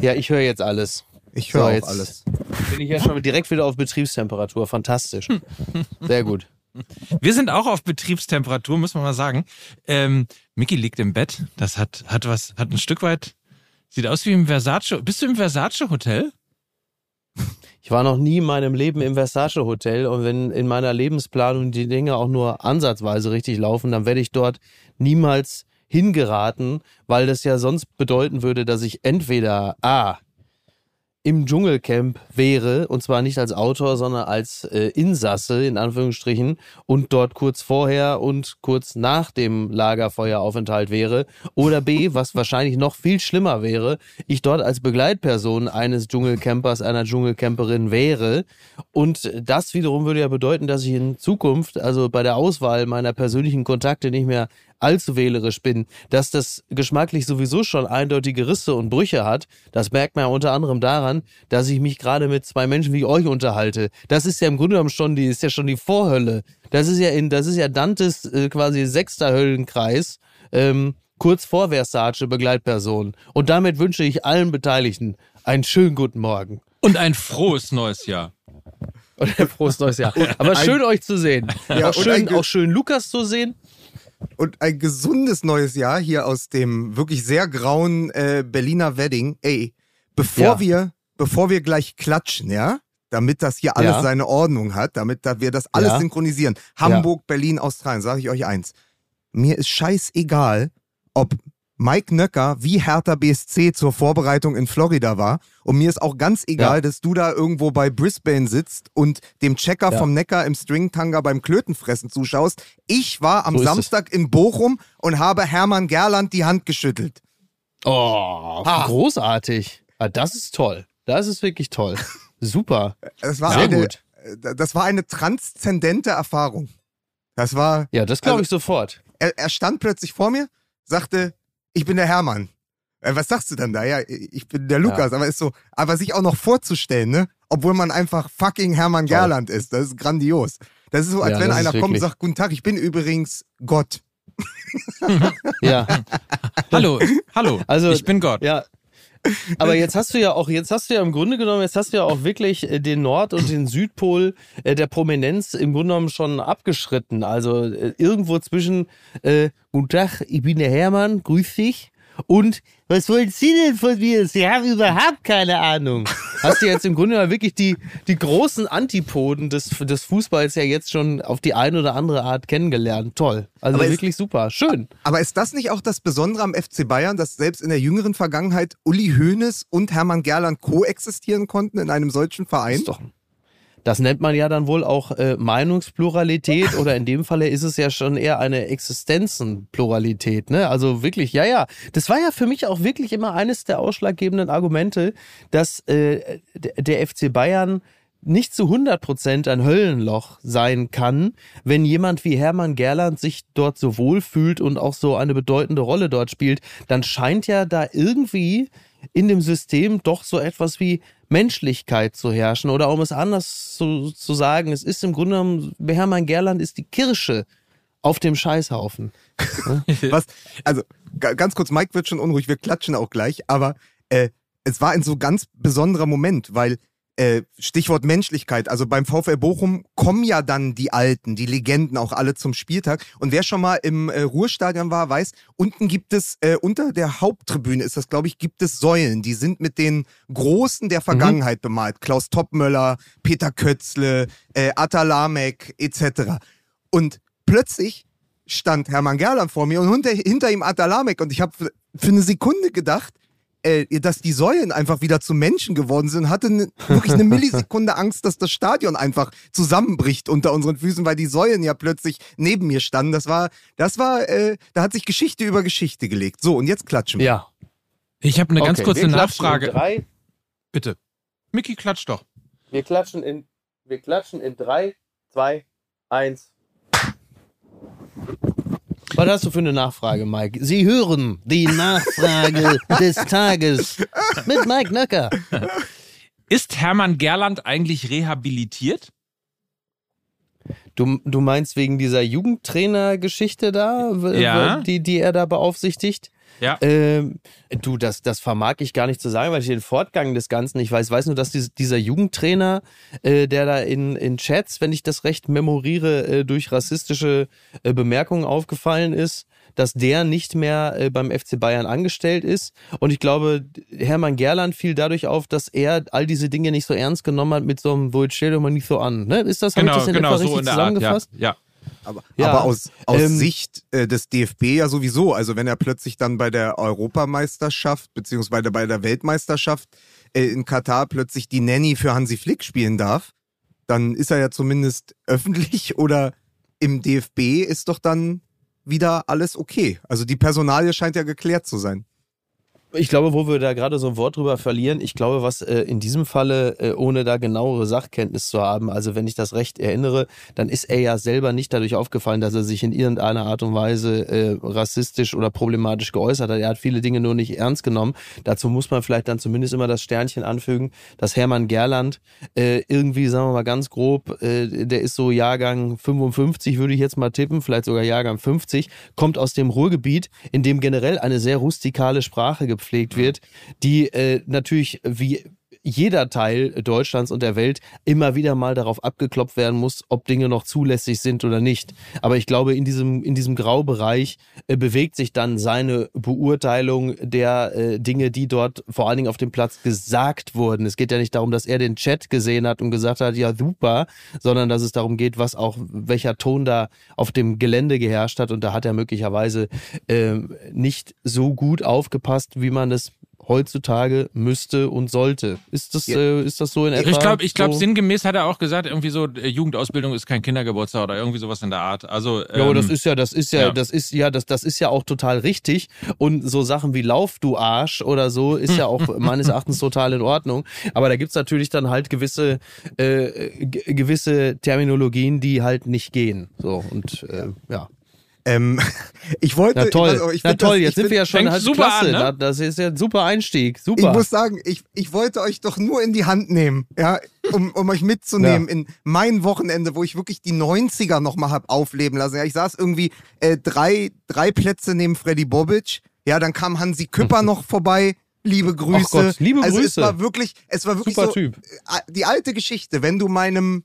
Ja, ich höre jetzt alles. Ich höre So, auch jetzt alles. Bin ich ja schon direkt wieder auf Betriebstemperatur. Fantastisch. Sehr gut. Wir sind auch auf Betriebstemperatur, muss man mal sagen. Ähm, Mickey liegt im Bett. Das hat, hat was, hat ein Stück weit, sieht aus wie im Versace. Bist du im Versace Hotel? Ich war noch nie in meinem Leben im Versace Hotel und wenn in meiner Lebensplanung die Dinge auch nur ansatzweise richtig laufen, dann werde ich dort niemals hingeraten, weil das ja sonst bedeuten würde, dass ich entweder A im Dschungelcamp wäre, und zwar nicht als Autor, sondern als äh, Insasse in Anführungsstrichen und dort kurz vorher und kurz nach dem Lagerfeueraufenthalt wäre, oder B, was wahrscheinlich noch viel schlimmer wäre, ich dort als Begleitperson eines Dschungelcampers, einer Dschungelcamperin wäre. Und das wiederum würde ja bedeuten, dass ich in Zukunft, also bei der Auswahl meiner persönlichen Kontakte nicht mehr allzu wählerisch bin, dass das geschmacklich sowieso schon eindeutige Risse und Brüche hat, das merkt man ja unter anderem daran, dass ich mich gerade mit zwei Menschen wie euch unterhalte. Das ist ja im Grunde genommen schon die, ist ja schon die Vorhölle. Das ist ja in, das ist ja Dantes äh, quasi sechster Höllenkreis, ähm, kurz vor Versace Begleitperson. Und damit wünsche ich allen Beteiligten einen schönen guten Morgen. Und ein frohes neues Jahr. Und ein frohes neues Jahr. Aber schön euch zu sehen. Ja, auch, und schön, auch schön Lukas zu sehen. Und ein gesundes neues Jahr hier aus dem wirklich sehr grauen äh, Berliner Wedding. Ey, bevor Ja. wir, bevor wir gleich klatschen, ja, damit das hier alles Ja. seine Ordnung hat, damit da wir das alles Ja. synchronisieren. Hamburg, Berlin, Australien, sage ich euch eins. Mir ist scheißegal, ob Mike Nöcker wie Hertha BSC zur Vorbereitung in Florida war. Und mir ist auch ganz egal, Ja. dass du da irgendwo bei Brisbane sitzt und dem Checker Ja. vom Neckar im Stringtanga beim Klötenfressen zuschaust. Ich war am So ist es. Samstag in Bochum und habe Hermann Gerland die Hand geschüttelt. Oh, großartig. Ah, das ist toll. Das ist wirklich toll. Super. Das war, Sehr eine, gut. äh, das war eine transzendente Erfahrung. Das war, Ja, das glaube Also- ich sofort. er, er stand plötzlich vor mir, sagte, ich bin der Hermann. Äh, was sagst du dann da? Ja, ich bin der Lukas, aber ist so, aber sich auch noch vorzustellen, ne? Obwohl man einfach fucking Hermann Toll. Gerland ist. Das ist grandios. Das ist so, als Ja, wenn einer kommt und sagt, guten Tag, ich bin übrigens Gott. Ja, Hallo, hallo. Also- ich bin Gott. ja. Aber jetzt hast du ja auch, jetzt hast du ja im Grunde genommen, jetzt hast du ja auch wirklich äh, den Nord- und den Südpol äh, der Prominenz im Grunde genommen schon abgeschritten. Also äh, irgendwo zwischen, äh, guten Tag, ich bin der Hermann, grüß dich. Und was wollen Sie denn von mir? Sie haben überhaupt keine Ahnung. Hast du jetzt im Grunde genommen wirklich die, die großen Antipoden des, des Fußballs ja jetzt schon auf die eine oder andere Art kennengelernt. Toll. Also Aber wirklich super. Schön. Aber ist das nicht auch das Besondere am FC Bayern, dass selbst in der jüngeren Vergangenheit Uli Hoeneß und Hermann Gerland koexistieren konnten in einem solchen Verein? Ist doch. Das nennt man ja dann wohl auch äh, Meinungspluralität oder in dem Falle ist es ja schon eher eine Existenzenpluralität. Ne? Also wirklich, ja, ja. Das war ja für mich auch wirklich immer eines der ausschlaggebenden Argumente, dass äh, der FC Bayern nicht zu 100 Prozent ein Höllenloch sein kann, wenn jemand wie Hermann Gerland sich dort so wohl fühlt und auch so eine bedeutende Rolle dort spielt, dann scheint ja da irgendwie in dem System doch so etwas wie Menschlichkeit zu herrschen. Oder um es anders zu, zu sagen, es ist im Grunde genommen, Hermann Gerland ist die Kirsche auf dem Scheißhaufen. Was, also ga- ganz kurz, Mike wird schon unruhig, wir klatschen auch gleich, aber äh, es war ein so ganz besonderer Moment, weil äh, Stichwort Menschlichkeit, also beim VfL Bochum kommen ja dann die Alten, die Legenden auch alle zum Spieltag. Und wer schon mal im äh, Ruhrstadion war, weiß, unten gibt es, äh, unter der Haupttribüne ist das, glaube ich, gibt es Säulen, die sind mit den Großen der Vergangenheit bemalt, Klaus Toppmöller, Peter Kötzle, äh, Atta Lamek etc. Und plötzlich stand Hermann Gerland vor mir und hinter, hinter ihm Atalamek und ich habe für eine Sekunde gedacht, äh, dass die Säulen einfach wieder zu Menschen geworden sind, hatte ne, wirklich eine Millisekunde Angst, dass das Stadion einfach zusammenbricht unter unseren Füßen, weil die Säulen ja plötzlich neben mir standen. Das war, das war, äh, da hat sich Geschichte über Geschichte gelegt. So, und jetzt klatschen wir. Ja. Ich habe eine ganz Okay, kurze wir klatschen Nachfrage. In drei, Bitte. Mickey, klatsch doch. wir, klatschen in, wir klatschen in drei, zwei, eins. Was hast du für eine Nachfrage, Mike? Sie hören die Nachfrage des Tages mit Mike Nöcker. Ist Hermann Gerland eigentlich rehabilitiert? Du, du meinst wegen dieser Jugendtrainer-Geschichte da, Ja. die, die er da beaufsichtigt? Ja. Ähm, du, das, das vermag ich gar nicht zu sagen, weil ich den Fortgang des Ganzen nicht weiß. Ich weiß nur, dass dies, dieser Jugendtrainer, äh, der da in, in Chats, wenn ich das recht memoriere, äh, durch rassistische äh, Bemerkungen aufgefallen ist, dass der nicht mehr äh, beim FC Bayern angestellt ist. Und ich glaube, Hermann Gerland fiel dadurch auf, dass er all diese Dinge nicht so ernst genommen hat mit so einem, wo stell dir mal nicht so an. Ne? Ist das, genau, ich das in genau, etwa so richtig in der Art, zusammengefasst? ja. ja. Aber, Ja, aber aus, aus ähm, Sicht äh, des DFB ja sowieso. Also wenn er plötzlich dann bei der Europameisterschaft beziehungsweise bei der Weltmeisterschaft äh, in Katar plötzlich die Nanny für Hansi Flick spielen darf, dann ist er ja zumindest öffentlich oder im DFB ist doch dann wieder alles okay. Also die Personalie scheint ja geklärt zu sein. Ich glaube, wo wir da gerade so ein Wort drüber verlieren, ich glaube, was äh, in diesem Falle, äh, ohne da genauere Sachkenntnis zu haben, also wenn ich das recht erinnere, dann ist er ja selber nicht dadurch aufgefallen, dass er sich in irgendeiner Art und Weise äh, rassistisch oder problematisch geäußert hat. Er hat viele Dinge nur nicht ernst genommen. Dazu muss man vielleicht dann zumindest immer das Sternchen anfügen, dass Hermann Gerland äh, irgendwie, sagen wir mal ganz grob, äh, der ist so Jahrgang 55, würde ich jetzt mal tippen, vielleicht sogar Jahrgang 50, kommt aus dem Ruhrgebiet, in dem generell eine sehr rustikale Sprache gepflegt wird, die äh, natürlich wie jeder Teil Deutschlands und der Welt immer wieder mal darauf abgeklopft werden muss, ob Dinge noch zulässig sind oder nicht. Aber ich glaube, in diesem, in diesem Graubereich äh, bewegt sich dann seine Beurteilung der äh, Dinge, die dort vor allen Dingen auf dem Platz gesagt wurden. Es geht ja nicht darum, dass er den Chat gesehen hat und gesagt hat, ja super, sondern dass es darum geht, was auch, welcher Ton da auf dem Gelände geherrscht hat. Und da hat er möglicherweise äh, nicht so gut aufgepasst, wie man es heutzutage müsste und sollte. Ist das, Ja. äh, ist das so in etwa? Ich glaube, ich glaub, so? sinngemäß hat er auch gesagt, irgendwie so, äh, Jugendausbildung ist kein Kindergeburtstag oder irgendwie sowas in der Art. Also, Ja, aber das ähm, ist ja, das ist ja, ja. das ist ja, das, das ist ja auch total richtig. Und so Sachen wie Lauf, du Arsch oder so, ist ja auch meines Erachtens total in Ordnung. Aber da gibt's natürlich dann halt gewisse, äh, gewisse Terminologien, die halt nicht gehen. So, und äh, ja. Ähm, ich wollte. Na toll, also ich na toll, das, jetzt ich sind find- wir ja schon halt super klasse. an, ne? Da- Das ist ja ein super Einstieg. Super. Ich muss sagen, ich, ich wollte euch doch nur in die Hand nehmen, ja, um, um euch mitzunehmen in mein Wochenende, wo ich wirklich die 90er nochmal hab aufleben lassen. Ja, ich saß irgendwie äh, drei, drei Plätze neben Freddy Bobic. Ja, dann kam Hansi Küpper noch vorbei. Liebe Grüße. Gott, liebe also es Grüße. war wirklich, es war wirklich Super so, Typ. äh, die alte Geschichte, wenn du meinem,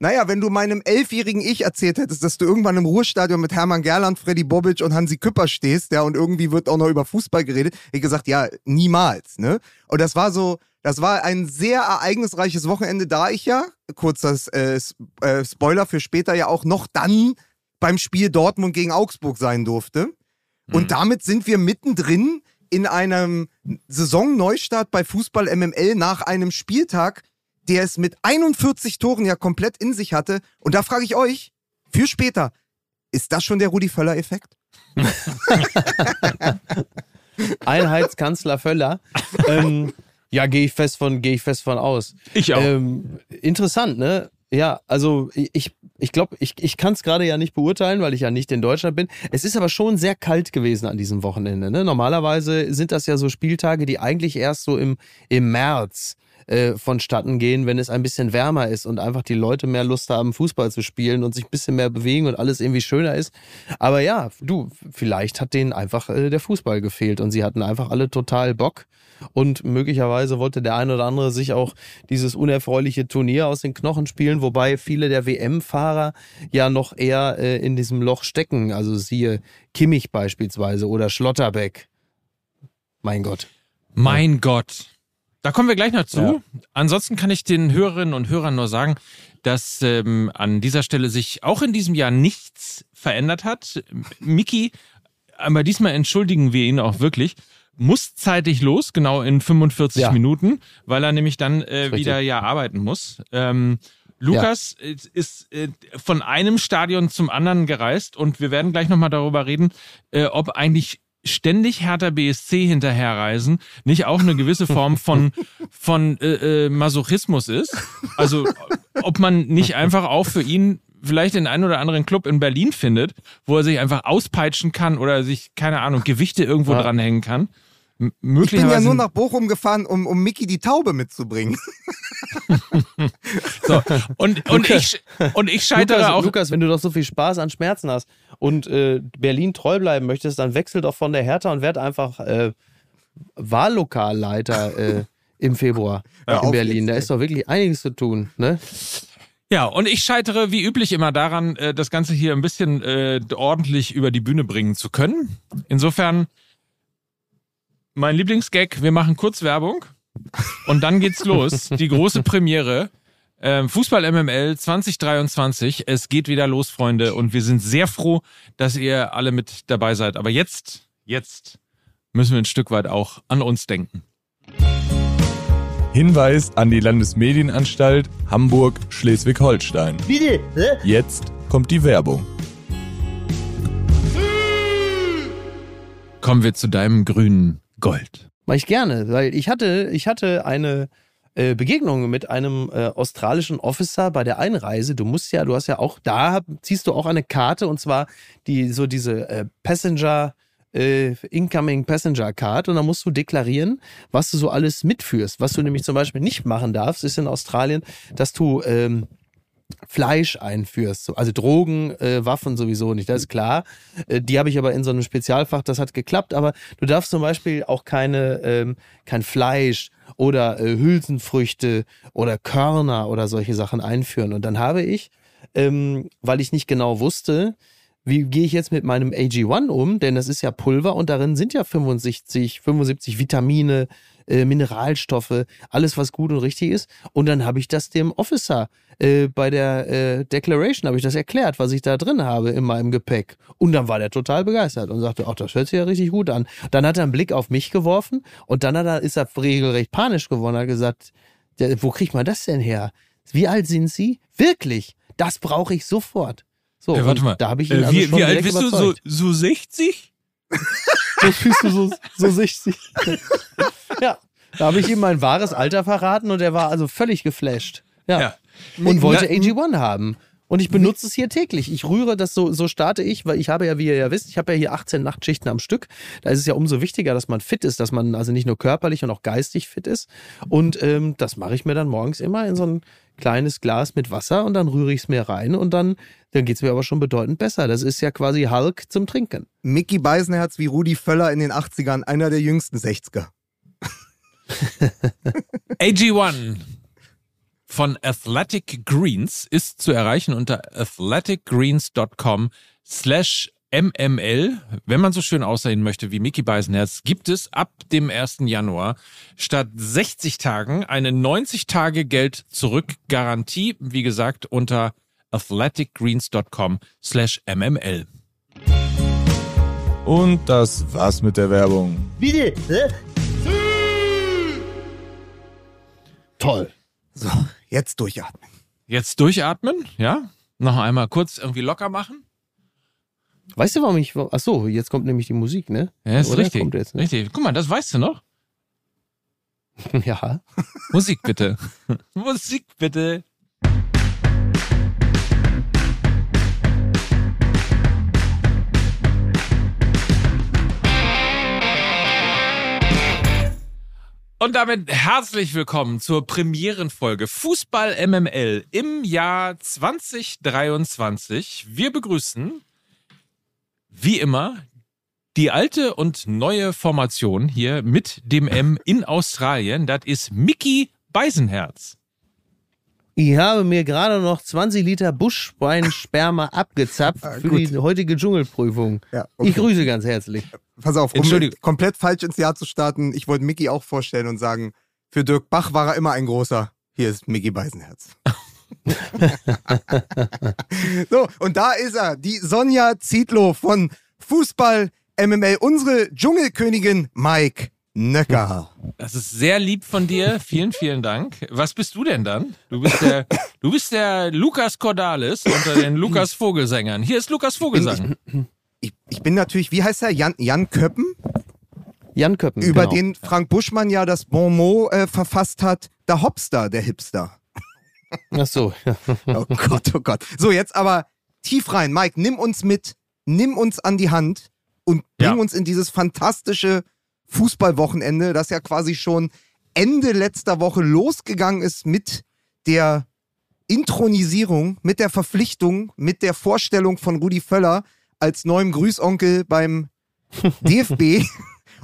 naja, wenn du meinem elfjährigen Ich erzählt hättest, dass du irgendwann im Ruhestadion mit Hermann Gerland, Freddy Bobic und Hansi Küpper stehst, ja, und irgendwie wird auch noch über Fußball geredet, hätte ich gesagt, ja, niemals, ne? Und das war so, das war ein sehr ereignisreiches Wochenende, da ich ja, kurzer äh, äh, Spoiler für später, ja auch noch dann beim Spiel Dortmund gegen Augsburg sein durfte. Und damit sind wir mittendrin in einem Saisonneustart bei Fußball MML nach einem Spieltag, der es mit 41 Toren ja komplett in sich hatte. Und da frage ich euch, für später, ist das schon der Rudi Völler-Effekt? Einheitskanzler Völler. ähm, ja, gehe ich fest von, gehe ich fest von aus. ich auch. Ähm, interessant, ne? Ja, also ich, ich glaube, ich, ich kann es gerade ja nicht beurteilen, weil ich ja nicht in Deutschland bin. Es ist aber schon sehr kalt gewesen an diesem Wochenende. Ne? Normalerweise sind das ja so Spieltage, die eigentlich erst so im, im März äh, vonstatten gehen, wenn es ein bisschen wärmer ist und einfach die Leute mehr Lust haben, Fußball zu spielen und sich ein bisschen mehr bewegen und alles irgendwie schöner ist. Aber ja, du, vielleicht hat denen einfach äh, der Fußball gefehlt und sie hatten einfach alle total Bock. Und möglicherweise wollte der ein oder andere sich auch dieses unerfreuliche Turnier aus den Knochen spielen, wobei viele der WM-Fahrer ja noch eher äh, in diesem Loch stecken. Also siehe Kimmich beispielsweise oder Schlotterbeck. Mein Gott. Mein Gott. Da kommen wir gleich noch zu. Ja. Ansonsten kann ich den Hörerinnen und Hörern nur sagen, dass ähm, an dieser Stelle sich auch in diesem Jahr nichts verändert hat. Miki, aber diesmal entschuldigen wir ihn auch wirklich, muss zeitig los, genau in 45 Ja. Minuten, weil er nämlich dann äh, wieder ja arbeiten muss. Ähm, Lukas ist, ist äh, von einem Stadion zum anderen gereist und wir werden gleich nochmal darüber reden, äh, ob eigentlich ständig Hertha BSC hinterherreisen nicht auch eine gewisse Form von, von äh, äh, Masochismus ist. Also ob man nicht einfach auch für ihn vielleicht den einen oder anderen Club in Berlin findet, wo er sich einfach auspeitschen kann oder sich, keine Ahnung, Gewichte irgendwo Ja. dranhängen kann. Ich bin ja nur nach Bochum gefahren, um, um Mickey die Taube mitzubringen. so. Und, und, ich, und ich scheitere Lukas, auch. Lukas, wenn du doch so viel Spaß an Schmerzen hast und äh, Berlin treu bleiben möchtest, dann wechsel doch von der Hertha und werd einfach äh, Wahllokalleiter äh, im Februar Hör in Berlin. jetzt, Da ist doch wirklich einiges zu tun. Ne? Ja, und ich scheitere wie üblich immer daran, äh, das Ganze hier ein bisschen äh, ordentlich über die Bühne bringen zu können. Insofern, mein Lieblingsgag, wir machen kurz Werbung und dann geht's los. Die große Premiere. Ähm, Fußball MML 2023. Es geht wieder los, Freunde. Und wir sind sehr froh, dass ihr alle mit dabei seid. Aber jetzt, jetzt müssen wir ein Stück weit auch an uns denken. Hinweis an die Landesmedienanstalt Hamburg-Schleswig-Holstein. Bitte? Hä? Jetzt kommt die Werbung. Kommen wir zu deinem grünen Gold. Mach ich gerne, weil ich hatte, ich hatte eine äh, Begegnung mit einem äh, australischen Officer bei der Einreise. Du musst ja, du hast ja auch, da ziehst du auch eine Karte und zwar die, so diese äh, Passenger, äh, Incoming Passenger Card und dann musst du deklarieren, was du so alles mitführst. Was du nämlich zum Beispiel nicht machen darfst, ist in Australien, dass du ähm, Fleisch einführst. So, Also Drogen, äh, Waffen sowieso nicht, das ist klar. Äh, die habe ich aber in so einem Spezialfach, das hat geklappt. Aber du darfst zum Beispiel auch keine, ähm, kein Fleisch oder äh, Hülsenfrüchte oder Körner oder solche Sachen einführen. Und dann habe ich, ähm, weil ich nicht genau wusste, wie gehe ich jetzt mit meinem AG1 um? Denn das ist ja Pulver und darin sind ja 65, 75 Vitamine, äh, Mineralstoffe, alles was gut und richtig ist. Und dann habe ich das dem Officer äh, bei der äh, Declaration habe ich das erklärt, was ich da drin habe in meinem Gepäck. Und dann war der total begeistert und sagte, ach, das hört sich ja richtig gut an. Dann hat er einen Blick auf mich geworfen und dann hat er, ist er regelrecht panisch geworden, hat gesagt, der, wo kriegt man das denn her? Wie alt sind Sie? Wirklich? Das brauche ich sofort. So, Äh, warte mal. Da habe ich ihn Äh, also wie, wie alt bist du? So, überzeugt. so 60? So fühlst du so, so 60. ja, da habe ich ihm mein wahres Alter verraten und er war also völlig geflasht. Ja. Ja. Und wollte Na- AG1 haben. Und ich benutze es hier täglich. Ich rühre das so, so starte ich, weil ich habe ja, wie ihr ja wisst, ich habe ja hier 18 Nachtschichten am Stück. Da ist es ja umso wichtiger, dass man fit ist, dass man also nicht nur körperlich und auch geistig fit ist. Und ähm, das mache ich mir dann morgens immer in so ein kleines Glas mit Wasser und dann rühre ich es mir rein und dann, dann geht es mir aber schon bedeutend besser. Das ist ja quasi Hulk zum Trinken. Mickey Beisenherz wie Rudi Völler in den 80ern, einer der jüngsten 60er. AG1 von Athletic Greens ist zu erreichen unter athleticgreens.com slash MML. Wenn man so schön aussehen möchte wie Mickey Beisenherz, gibt es ab dem 1. Januar statt 60 Tagen eine 90 Tage Geld zurück Garantie. Wie gesagt, unter athleticgreens.com slash MML. Und das war's mit der Werbung. Bitte? Hä? Toll. So, jetzt durchatmen. Jetzt durchatmen, ja? Noch einmal kurz irgendwie locker machen. Weißt du, warum ich. Ach so, jetzt kommt nämlich die Musik, ne? Ja, ist Oder? richtig. Kommt jetzt, ne? Richtig. Guck mal, das weißt du noch. Ja. Musik bitte. Musik bitte. Und damit herzlich willkommen zur Premierenfolge Fußball MML im Jahr 2023. Wir begrüßen, wie immer, die alte und neue Formation hier mit dem M in Australien. Das ist Mickey Beisenherz. Ich habe mir gerade noch 20 Liter Buschweinsperma abgezapft Ah, für gut. die heutige Dschungelprüfung. Ja, Ich grüße ganz herzlich. Pass auf, um komplett falsch ins Jahr zu starten. Ich wollte Mickey auch vorstellen und sagen, für Dirk Bach war er immer ein großer. Hier ist Mickey Beisenherz. so, und da ist er, die Sonja Zietlow von Fußball MML, unsere Dschungelkönigin Mike Nöcker. Das ist sehr lieb von dir. Vielen, vielen Dank. Was bist du denn dann? Du bist der, du bist der Lukas Cordalis unter den Lukas Vogelsängern. Hier ist Lukas Vogelsang. Ich, ich bin natürlich, wie heißt er? Jan, Jan Köppen, Jan Köppen. über genau. den Frank Buschmann ja das Bon mot äh, verfasst hat. Der Hopster, der Hipster. Ach so. Oh Gott, oh Gott. So, jetzt aber tief rein. Mike, nimm uns mit, nimm uns an die Hand und bring Ja. uns in dieses fantastische Fußballwochenende, das ja quasi schon Ende letzter Woche losgegangen ist mit der Intronisierung, mit der Verpflichtung, mit der Vorstellung von Rudi Völler als neuem Grüßonkel beim DFB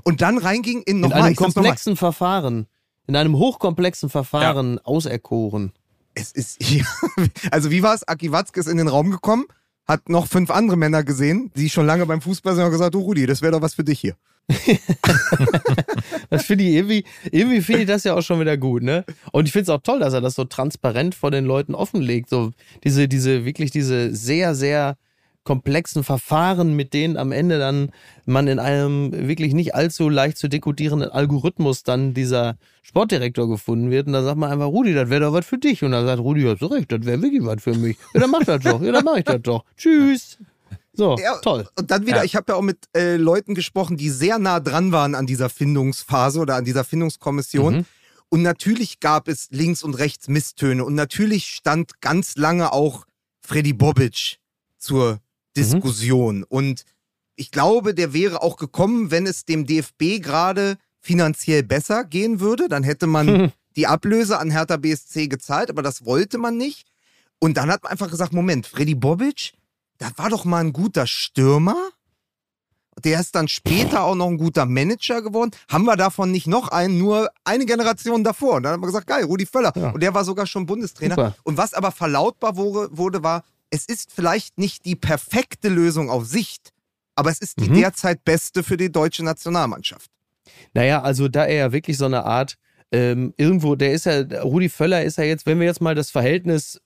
und dann reinging in In nochmal. einem komplexen Verfahren, in einem hochkomplexen Verfahren auserkoren. Es ist, ja, also wie war es? Aki Watzke ist in den Raum gekommen, hat noch fünf andere Männer gesehen, die schon lange beim Fußball sind und gesagt, oh Rudi, das wäre doch was für dich hier. Das finde ich irgendwie, irgendwie finde ich das ja auch schon wieder gut, ne? Und ich finde es auch toll, dass er das so transparent vor den Leuten offenlegt. So diese, diese, wirklich diese sehr, sehr komplexen Verfahren, mit denen am Ende dann man in einem wirklich nicht allzu leicht zu dekodierenden Algorithmus dann dieser Sportdirektor gefunden wird. Und da sagt man einfach, Rudi, das wäre doch was für dich. Und dann sagt Rudi, hast du recht, das wäre wirklich was für mich. Ja, dann mach das doch. Ja, dann mach ich das doch. Tschüss. So, Ja, toll. Und dann wieder, Ja. ich habe ja auch mit äh, Leuten gesprochen, die sehr nah dran waren an dieser Findungsphase oder an dieser Findungskommission. Mhm. Und natürlich gab es links und rechts Misstöne. Und natürlich stand ganz lange auch Freddy Bobic zur Diskussion. Und ich glaube, der wäre auch gekommen, wenn es dem DFB gerade finanziell besser gehen würde. Dann hätte man die Ablöse an Hertha BSC gezahlt, aber das wollte man nicht. Und dann hat man einfach gesagt, Moment, Freddy Bobic, das war doch mal ein guter Stürmer. Der ist dann später auch noch ein guter Manager geworden. Haben wir davon nicht noch einen, nur eine Generation davor. Und dann haben wir gesagt, geil, Rudi Völler. Ja. Und der war sogar schon Bundestrainer. Super. Und was aber verlautbar wurde, wurde, war, es ist vielleicht nicht die perfekte Lösung auf Sicht, aber es ist die Mhm. derzeit beste für die deutsche Nationalmannschaft. Naja, also da er ja wirklich so eine Art, ähm, irgendwo, der ist ja, Rudi Völler ist ja jetzt, wenn wir jetzt mal das Verhältnis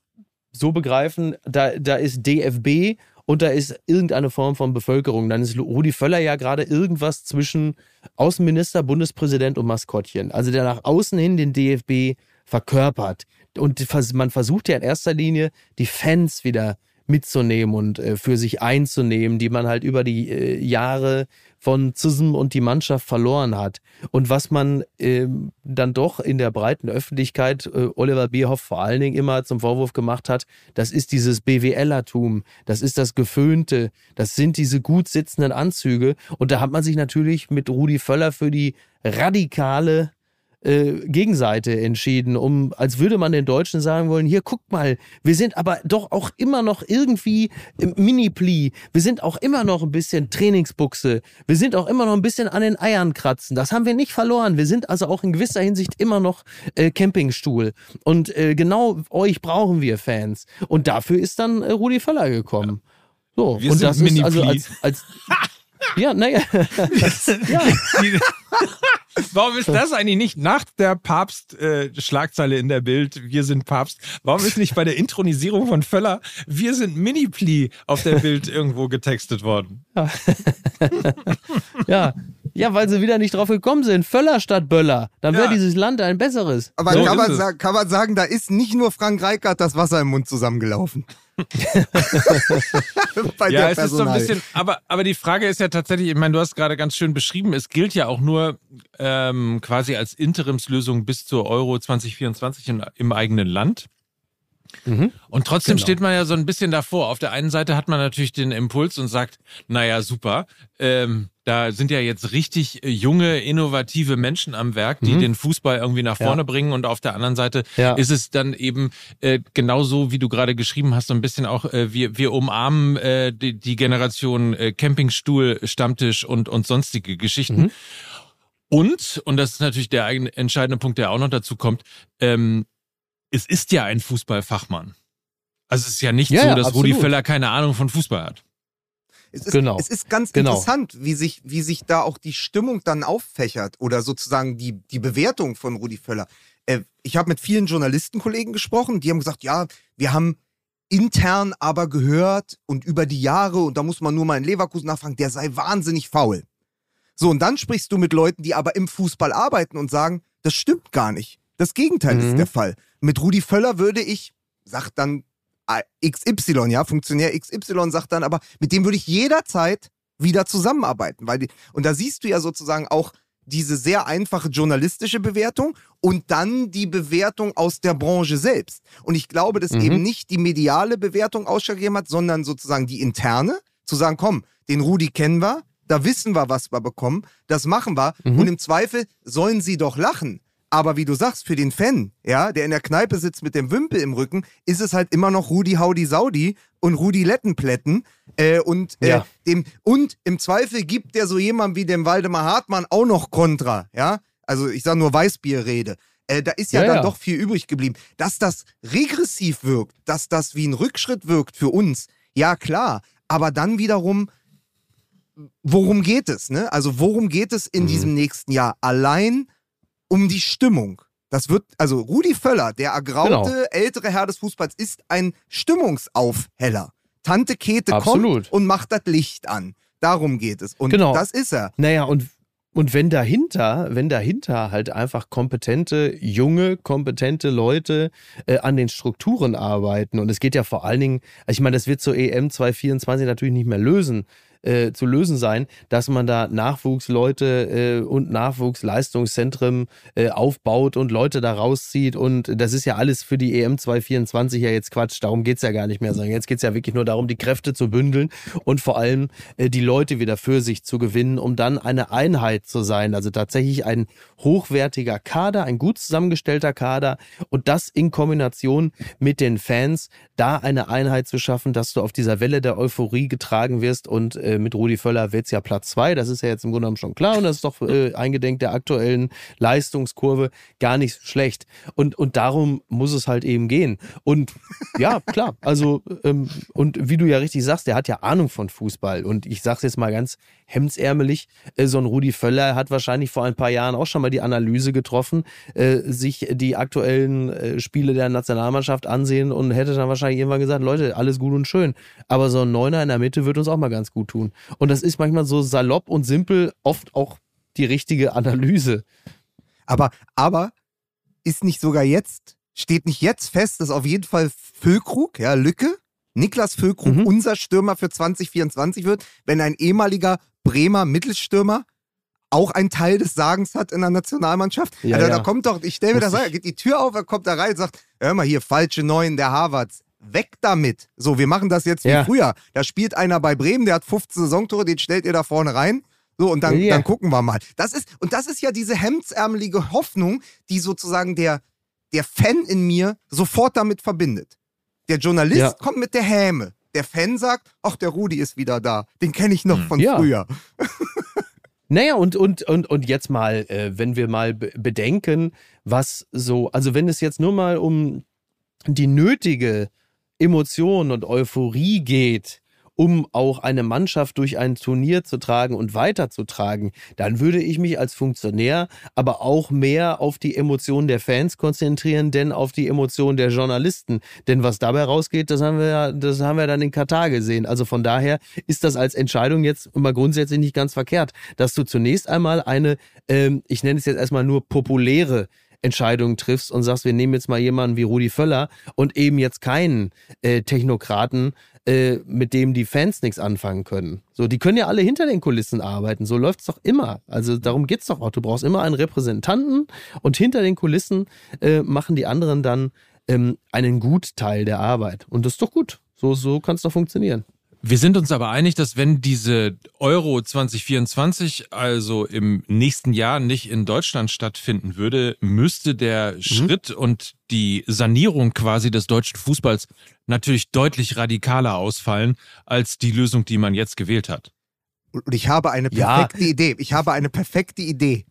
so begreifen, da, da ist DFB und da ist irgendeine Form von Bevölkerung. Dann ist Rudi Völler ja gerade irgendwas zwischen Außenminister, Bundespräsident und Maskottchen. Also der nach außen hin den DFB verkörpert. Und man versucht ja in erster Linie, die Fans wieder mitzunehmen und äh, für sich einzunehmen, die man halt über die äh, Jahre von Zism und die Mannschaft verloren hat. Und was man ähm, dann doch in der breiten Öffentlichkeit, äh, Oliver Bierhoff vor allen Dingen immer zum Vorwurf gemacht hat, das ist dieses BWLertum, das ist das Geföhnte, das sind diese gut sitzenden Anzüge. Und da hat man sich natürlich mit Rudi Völler für die radikale äh, Gegenseite entschieden, um, als würde man den Deutschen sagen wollen, hier guckt mal, wir sind aber doch auch immer noch irgendwie Mini-Pli, wir sind auch immer noch ein bisschen Trainingsbuchse, wir sind auch immer noch ein bisschen an den Eiern kratzen, das haben wir nicht verloren, wir sind also auch in gewisser Hinsicht immer noch äh, Campingstuhl. Und äh, genau euch brauchen wir Fans. Und dafür ist dann äh, Rudi Völler gekommen. So, Wir und das ist also Mini-Pli. als, als ja, naja, ja, Warum ist das eigentlich nicht nach der Papst-Schlagzeile in der Bild, wir sind Papst, warum ist nicht bei der Intronisierung von Völler, wir sind Mini-Pli auf der Bild irgendwo getextet worden? Ja, ja, weil sie wieder nicht drauf gekommen sind. Völler statt Böller. Dann wäre Ja. dieses Land ein besseres. Aber So kann, man sagen, kann man sagen, da ist nicht nur Frank Reichardt das Wasser im Mund zusammengelaufen. Bei Ja, der es ist so ein bisschen, aber, aber die Frage ist ja tatsächlich, ich meine, du hast gerade ganz schön beschrieben, es gilt ja auch nur ähm, quasi als Interimslösung bis zur Euro 2024 in, im eigenen Land. Mhm. Und trotzdem Genau. steht man ja so ein bisschen davor. Auf der einen Seite hat man natürlich den Impuls und sagt, naja, super, ähm, da sind ja jetzt richtig äh, junge, innovative Menschen am Werk, die Mhm. den Fußball irgendwie nach Ja. vorne bringen. Und auf der anderen Seite Ja. ist es dann eben äh, genauso, wie du gerade geschrieben hast, so ein bisschen auch, äh, wir, wir umarmen äh, die, die Generation äh, Campingstuhl, Stammtisch und, und sonstige Geschichten. Mhm. Und, und das ist natürlich der entscheidende Punkt, der auch noch dazu kommt, ähm, es ist ja ein Fußballfachmann. Also es ist ja nicht Ja, so, ja, dass Rudi absolut. Völler keine Ahnung von Fußball hat. Es ist, Genau. es ist ganz Genau. interessant, wie sich, wie sich da auch die Stimmung dann auffächert oder sozusagen die, die Bewertung von Rudi Völler. Äh, ich habe mit vielen Journalistenkollegen gesprochen, die haben gesagt, ja, wir haben intern aber gehört und über die Jahre, und da muss man nur mal in Leverkusen nachfragen, der sei wahnsinnig faul. So, und dann sprichst du mit Leuten, die aber im Fußball arbeiten und sagen, das stimmt gar nicht. Das Gegenteil Mhm. ist der Fall. Mit Rudi Völler würde ich, sagt dann XY, ja, Funktionär XY sagt dann, aber mit dem würde ich jederzeit wieder zusammenarbeiten. Weil die, und da siehst du ja sozusagen auch diese sehr einfache journalistische Bewertung und dann die Bewertung aus der Branche selbst. Und ich glaube, dass Mhm. eben nicht die mediale Bewertung ausschlaggebend hat, sondern sozusagen die interne, zu sagen, komm, den Rudi kennen wir, da wissen wir, was wir bekommen, das machen wir Mhm. und im Zweifel sollen sie doch lachen. Aber wie du sagst, für den Fan, ja, der in der Kneipe sitzt mit dem Wimpel im Rücken, ist es halt immer noch Rudi Haudi Saudi und Rudi Lettenplätten. Äh, und, äh, Ja. dem, und im Zweifel gibt der so jemand wie dem Waldemar Hartmann auch noch Kontra, ja. Also ich sage nur Weißbierrede. Äh, da ist ja, Ja, dann ja. doch viel übrig geblieben. Dass das regressiv wirkt, dass das wie ein Rückschritt wirkt für uns, ja klar. Aber dann wiederum, worum geht es? Ne? Also worum geht es in Mhm. diesem nächsten Jahr? Allein um die Stimmung. Das wird, also Rudi Völler, der ergraute Genau. ältere Herr des Fußballs, ist ein Stimmungsaufheller. Tante Kete Absolut. kommt und macht das Licht an. Darum geht es. Und Genau. das ist er. Naja, und, und wenn dahinter, wenn dahinter halt einfach kompetente, junge, kompetente Leute äh, an den Strukturen arbeiten, und es geht ja vor allen Dingen, ich meine, das wird zur EM 2024 natürlich nicht mehr lösen, äh, zu lösen sein, dass man da Nachwuchsleute äh, und Nachwuchsleistungszentren äh, aufbaut und Leute da rauszieht. Und das ist ja alles für die EM 2024 ja jetzt Quatsch. Darum geht's ja gar nicht mehr. Sondern jetzt geht's ja wirklich nur darum, die Kräfte zu bündeln und vor allem äh, die Leute wieder für sich zu gewinnen, um dann eine Einheit zu sein. Also tatsächlich ein hochwertiger Kader, ein gut zusammengestellter Kader und das in Kombination mit den Fans, da eine Einheit zu schaffen, dass du auf dieser Welle der Euphorie getragen wirst und äh, mit Rudi Völler wird's ja Platz zwei. Das ist ja jetzt im Grunde genommen schon klar und das ist doch äh, eingedenk der aktuellen Leistungskurve gar nicht schlecht. Und, und darum muss es halt eben gehen. Und ja, klar, also ähm, und wie du ja richtig sagst, der hat ja Ahnung von Fußball und ich sag's jetzt mal ganz hemdsärmelig, äh, so ein Rudi Völler hat wahrscheinlich vor ein paar Jahren auch schon mal die Analyse getroffen, äh, sich die aktuellen äh, Spiele der Nationalmannschaft ansehen und hätte dann wahrscheinlich irgendwann gesagt, Leute, alles gut und schön, aber so ein Neuner in der Mitte wird uns auch mal ganz gut tun. Und das ist manchmal so salopp und simpel, oft auch die richtige Analyse. Aber, aber ist nicht sogar jetzt, steht nicht jetzt fest, dass auf jeden Fall Füllkrug, ja, Lücke, Niklas Füllkrug Mhm. unser Stürmer für 2024 wird, wenn ein ehemaliger Bremer Mittelstürmer auch ein Teil des Sagens hat in der Nationalmannschaft. Ja, also, ja. Da kommt doch, ich stelle mir das an, er geht die Tür auf, er kommt da rein und sagt, hör mal hier, falsche Neuen der Harvards. Weg damit. So, wir machen das jetzt wie Ja. früher. Da spielt einer bei Bremen, der hat 15 Saisontore, den stellt ihr da vorne rein. So, und dann, Ja. dann gucken wir mal. Das ist, und das ist ja diese hemdsärmelige Hoffnung, die sozusagen der, der Fan in mir sofort damit verbindet. Der Journalist kommt mit der Häme. Der Fan sagt, ach, der Rudi ist wieder da. Den kenne ich noch von Ja. früher. Naja, und, und, und, und jetzt mal, äh, wenn wir mal be bedenken, was so, also wenn es jetzt nur mal um die nötige Emotion und Euphorie geht, um auch eine Mannschaft durch ein Turnier zu tragen und weiterzutragen, dann würde ich mich als Funktionär aber auch mehr auf die Emotionen der Fans konzentrieren, denn auf die Emotionen der Journalisten. Denn was dabei rausgeht, das haben wir das haben wir dann in Katar gesehen. Also von daher ist das als Entscheidung jetzt immer grundsätzlich nicht ganz verkehrt, dass du zunächst einmal eine, ähm, ich nenne es jetzt erstmal nur populäre Entscheidung triffst und sagst, wir nehmen jetzt mal jemanden wie Rudi Völler und eben jetzt keinen äh, Technokraten, äh, mit dem die Fans nichts anfangen können. So, die können ja alle hinter den Kulissen arbeiten. So läuft's doch immer. Also darum geht's doch auch. Du brauchst immer einen Repräsentanten und hinter den Kulissen äh, machen die anderen dann ähm, einen Gutteil der Arbeit. Und das ist doch gut. So, so kann es doch funktionieren. Wir sind uns aber einig, dass wenn diese Euro 2024 also im nächsten Jahr nicht in Deutschland stattfinden würde, müsste der Schritt und die Sanierung quasi des deutschen Fußballs natürlich deutlich radikaler ausfallen als die Lösung, die man jetzt gewählt hat. Und ich habe eine Ja. perfekte Idee. Ich habe eine perfekte Idee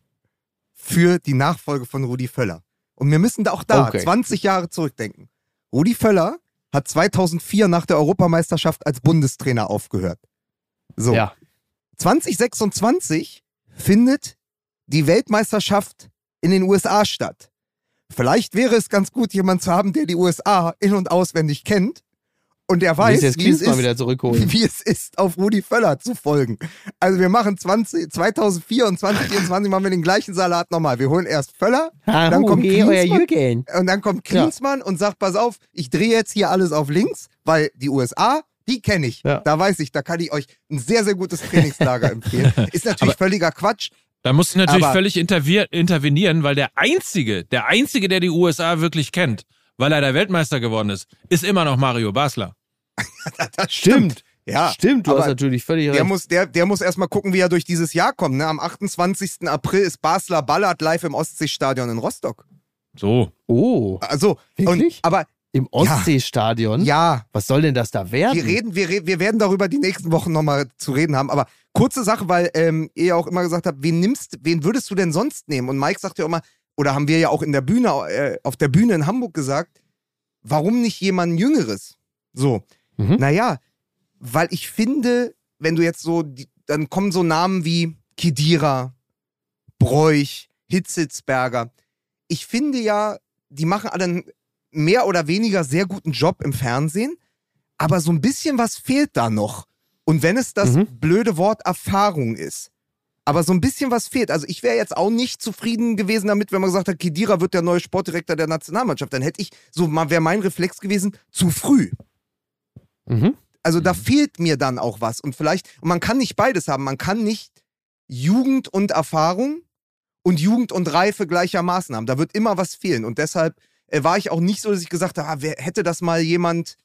für die Nachfolge von Rudi Völler. Und wir müssen da auch da Okay. 20 Jahre zurückdenken. Rudi Völler hat 2004 nach der Europameisterschaft als Bundestrainer aufgehört. So. Ja. 2026 findet die Weltmeisterschaft in den USA statt. Vielleicht wäre es ganz gut, jemanden zu haben, der die USA in- und auswendig kennt und der weiß, wie es, ist, wieder zurückholen. wie es ist, auf Rudi Völler zu folgen. Also wir machen 20, 2004 und 2024 machen wir den gleichen Salat nochmal. Wir holen erst Völler Dann kommt Klinsmann. Jürgen. und dann kommt Ja. Klinsmann und sagt, pass auf, ich drehe jetzt hier alles auf links, weil die USA, die kenne ich. Ja. Da weiß ich, da kann ich euch ein sehr, sehr gutes Trainingslager empfehlen. Ist natürlich völliger Quatsch. Da muss ich natürlich Aber- völlig intervenieren, weil der Einzige, der Einzige, der die USA wirklich kennt, weil er der Weltmeister geworden ist, ist immer noch Mario Basler. Das Stimmt. Ja, Stimmt, du hast natürlich völlig Der recht. muss, der, der muss erstmal gucken, wie er durch dieses Jahr kommt. Ne? Am 28. April ist Basler Ballard live im Ostseestadion in Rostock. So. oh, Also, und, Wirklich? aber im Ostseestadion? ja, Was soll denn das da werden? wir reden, wir, wir werden darüber die nächsten Wochen nochmal zu reden haben. Aber kurze Sache, weil ähm, ihr ja auch immer gesagt habt, wen nimmst, wen würdest du denn sonst nehmen? Und Mike sagt ja immer, oder haben wir ja auch in der Bühne, äh, auf der Bühne in Hamburg gesagt, warum nicht jemand Jüngeres? So, Mhm. naja, weil ich finde, wenn du jetzt so, die, dann kommen so Namen wie Kedira, Bräuch, Hitzitzberger. Ich finde ja, die machen alle einen mehr oder weniger sehr guten Job im Fernsehen, aber so ein bisschen was fehlt da noch. Und wenn es das Mhm. blöde Wort Erfahrung ist, aber so ein bisschen was fehlt. Also ich wäre jetzt auch nicht zufrieden gewesen damit, wenn man gesagt hat, Kedira wird der neue Sportdirektor der Nationalmannschaft. Dann hätte ich, so wäre mein Reflex gewesen, zu früh. Mhm. Also da fehlt mir dann auch was. Und vielleicht, und man kann nicht beides haben. Man kann nicht Jugend und Erfahrung und Jugend und Reife gleichermaßen haben. Da wird immer was fehlen. Und deshalb äh, war ich auch nicht so, dass ich gesagt habe, ah, wer, hätte das mal jemand,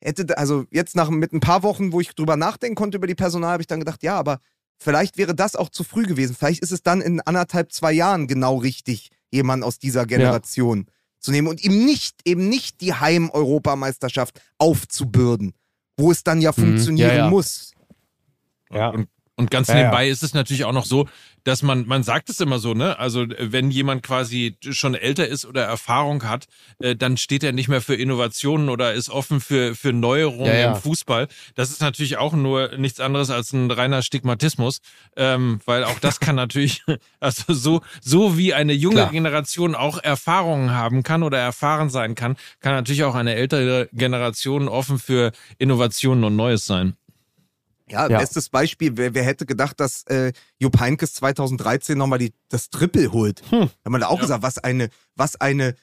hätte, also jetzt nach mit ein paar Wochen, wo ich drüber nachdenken konnte über die Personal, habe ich dann gedacht, ja, aber vielleicht wäre das auch zu früh gewesen. Vielleicht ist es dann in anderthalb, zwei Jahren genau richtig, jemanden aus dieser Generation zu nehmen und ihm nicht, eben nicht die Heim-Europameisterschaft aufzubürden, wo es dann ja Mhm, funktionieren ja, ja. muss. Ja. Und, und ganz Ja, ja. nebenbei ist es natürlich auch noch so, dass man, man sagt es immer so, ne? Also wenn jemand quasi schon älter ist oder Erfahrung hat, äh, dann steht er nicht mehr für Innovationen oder ist offen für, für Neuerungen Ja, ja. im Fußball. Das ist natürlich auch nur nichts anderes als ein reiner Stigmatismus, ähm, weil auch das kann natürlich, also so, so wie eine junge Klar. Generation auch Erfahrungen haben kann oder erfahren sein kann, kann natürlich auch eine ältere Generation offen für Innovationen und Neues sein. Ja, Ja. bestes Beispiel, wer, wer hätte gedacht, dass äh, Jupp Heynckes 2013 nochmal die, das Triple holt? Hm. Da haben wir da auch Ja. gesagt, was eine, was eine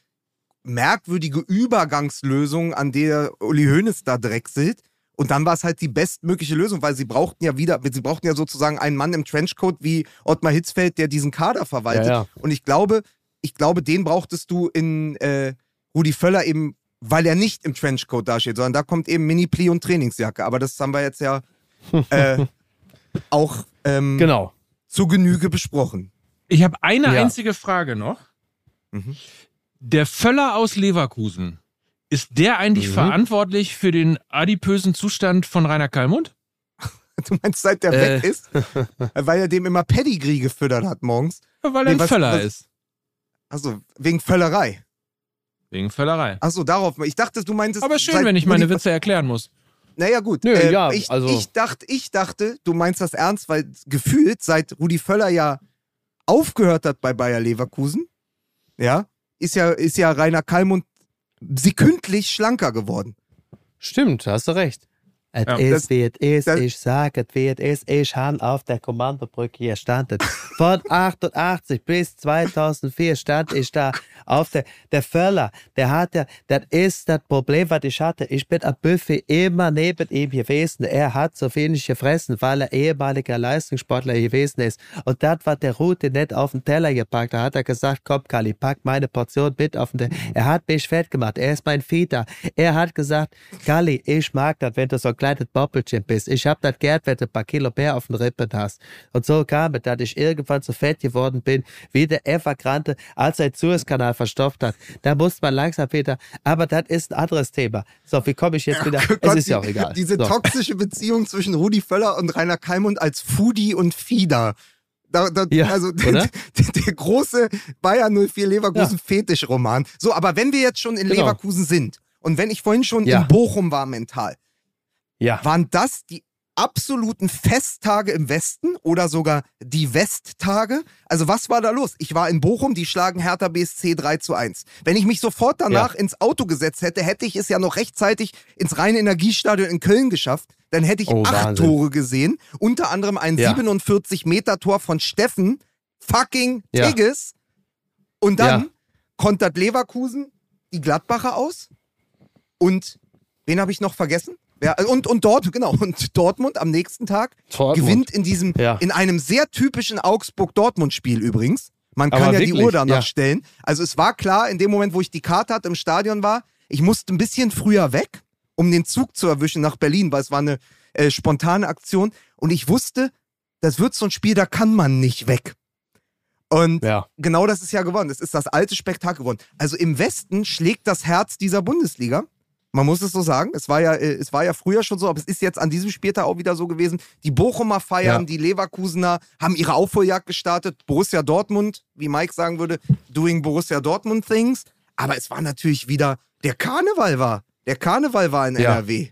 merkwürdige Übergangslösung, an der Uli Hoeneß da drechselt. Und dann war es halt die bestmögliche Lösung, weil sie brauchten ja wieder, sie brauchten ja sozusagen einen Mann im Trenchcoat wie Ottmar Hitzfeld, der diesen Kader verwaltet. Ja, ja. Und ich glaube, ich glaube, den brauchtest du in äh, Rudi Völler eben, weil er nicht im Trenchcoat dasteht, sondern da kommt eben Mini-Pli und Trainingsjacke. Aber das haben wir jetzt ja äh, auch ähm, Genau. zu Genüge besprochen. Ich habe eine Ja. einzige Frage noch. Mhm. Der Völler aus Leverkusen, ist der eigentlich Mhm. verantwortlich für den adipösen Zustand von Rainer Kallmund? Du meinst, seit der Äh. weg ist? Weil er dem immer Pedigree gefüttert hat morgens. Weil Nee, er ein was- Völler was- ist. Also wegen Völlerei. Wegen Völlerei. Achso, darauf. Ich dachte, du meintest. Aber schön, seit wenn ich meine Witze erklären muss. Naja, gut. Nö, äh, ja, ich, also- ich, dachte, ich dachte, du meinst das ernst, weil gefühlt, seit Rudi Völler ja aufgehört hat bei Bayer Leverkusen, ja, ist ja, ist ja Rainer Kallmund sekündlich schlanker geworden. Stimmt, hast du recht. Es Ja, ist, das- wie es ist, das- ich sage, es, wie es ist, ich habe auf der Kommandobrücke gestanden. Von 88 bis 2004 stand ich da auf der, der Völler, der hat ja, das ist das Problem, was ich hatte. Ich bin am Buffet immer neben ihm gewesen. Er hat so wenig gefressen, weil er ehemaliger Leistungssportler gewesen ist. Und das war der Route nicht auf den Teller gepackt. Da hat er gesagt, komm, Kali, pack meine Portion mit auf den Teller. Er hat mich fett gemacht. Er ist mein Fieder. Er hat gesagt, Kali, ich mag das, wenn du so ein kleines Boppelchen bist. Ich hab das gern, wenn du ein paar Kilo mehr auf den Rippen hast. Und so kam es, dass ich irgendwann so fett geworden bin, wie der Evergrande, als er den Suezkanal verstopft hat. Da muss man langsam wieder, aber das ist ein anderes Thema. So, wie komme ich jetzt wieder? Gott, es ist ja auch egal. Diese so. toxische Beziehung zwischen Rudi Völler und Rainer Kallmund als Foodie und Fieder. Da, da, Ja, also der, der große Bayern 04 Leverkusen Fetischroman. So, aber wenn wir jetzt schon in Genau. Leverkusen sind und wenn ich vorhin schon Ja. in Bochum war mental, Ja. waren das die absoluten Festtage im Westen oder sogar die Westtage? Also was war da los? Ich war in Bochum, die schlagen Hertha BSC 3 zu 1. Wenn ich mich sofort danach ins Auto gesetzt hätte, hätte ich es ja noch rechtzeitig ins reine Energiestadion in Köln geschafft. Dann hätte ich Oh, acht Wahnsinn. Tore gesehen, unter anderem ein Ja. 47-Meter-Tor von Steffen fucking Ja. Tigges. Und dann Ja. kontert Leverkusen die Gladbacher aus. Und wen habe ich noch vergessen? Ja, und, und dort, genau, und Dortmund am nächsten Tag Dortmund. gewinnt in diesem, Ja. in einem sehr typischen Augsburg-Dortmund-Spiel übrigens. Man Aber kann ja die wirklich, Uhr danach ja. stellen. Also es war klar, in dem Moment, wo ich die Karte hatte, im Stadion war, ich musste ein bisschen früher weg, um den Zug zu erwischen nach Berlin, weil es war eine äh, spontane Aktion. Und ich wusste, das wird so ein Spiel, da kann man nicht weg. Und Ja. genau das ist ja geworden. Es ist das alte Spektakel geworden. Also im Westen schlägt das Herz dieser Bundesliga. Man muss es so sagen. Es war ja, äh, es war ja früher schon so, aber es ist jetzt an diesem Spieltag auch wieder so gewesen. Die Bochumer feiern, Ja. die Leverkusener haben ihre Aufholjagd gestartet. Borussia Dortmund, wie Mike sagen würde, doing Borussia Dortmund things. Aber es war natürlich wieder, der Karneval war. Der Karneval war in Ja. NRW.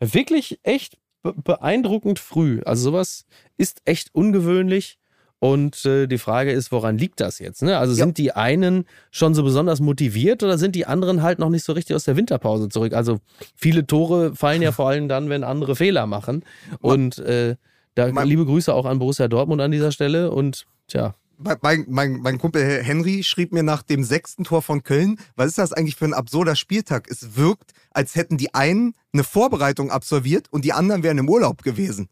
Wirklich echt be beeindruckend früh. Also sowas ist echt ungewöhnlich. Und äh, die Frage ist, woran liegt das jetzt? Ne? Also Ja. sind die einen schon so besonders motiviert oder sind die anderen halt noch nicht so richtig aus der Winterpause zurück? Also viele Tore fallen ja vor allem dann, wenn andere Fehler machen. Und äh, da liebe Grüße auch an Borussia Dortmund an dieser Stelle. Und tja, Mein, mein, mein Kumpel Henry schrieb mir nach dem sechsten Tor von Köln, was ist das eigentlich für ein absurder Spieltag? Es wirkt, als hätten die einen eine Vorbereitung absolviert und die anderen wären im Urlaub gewesen.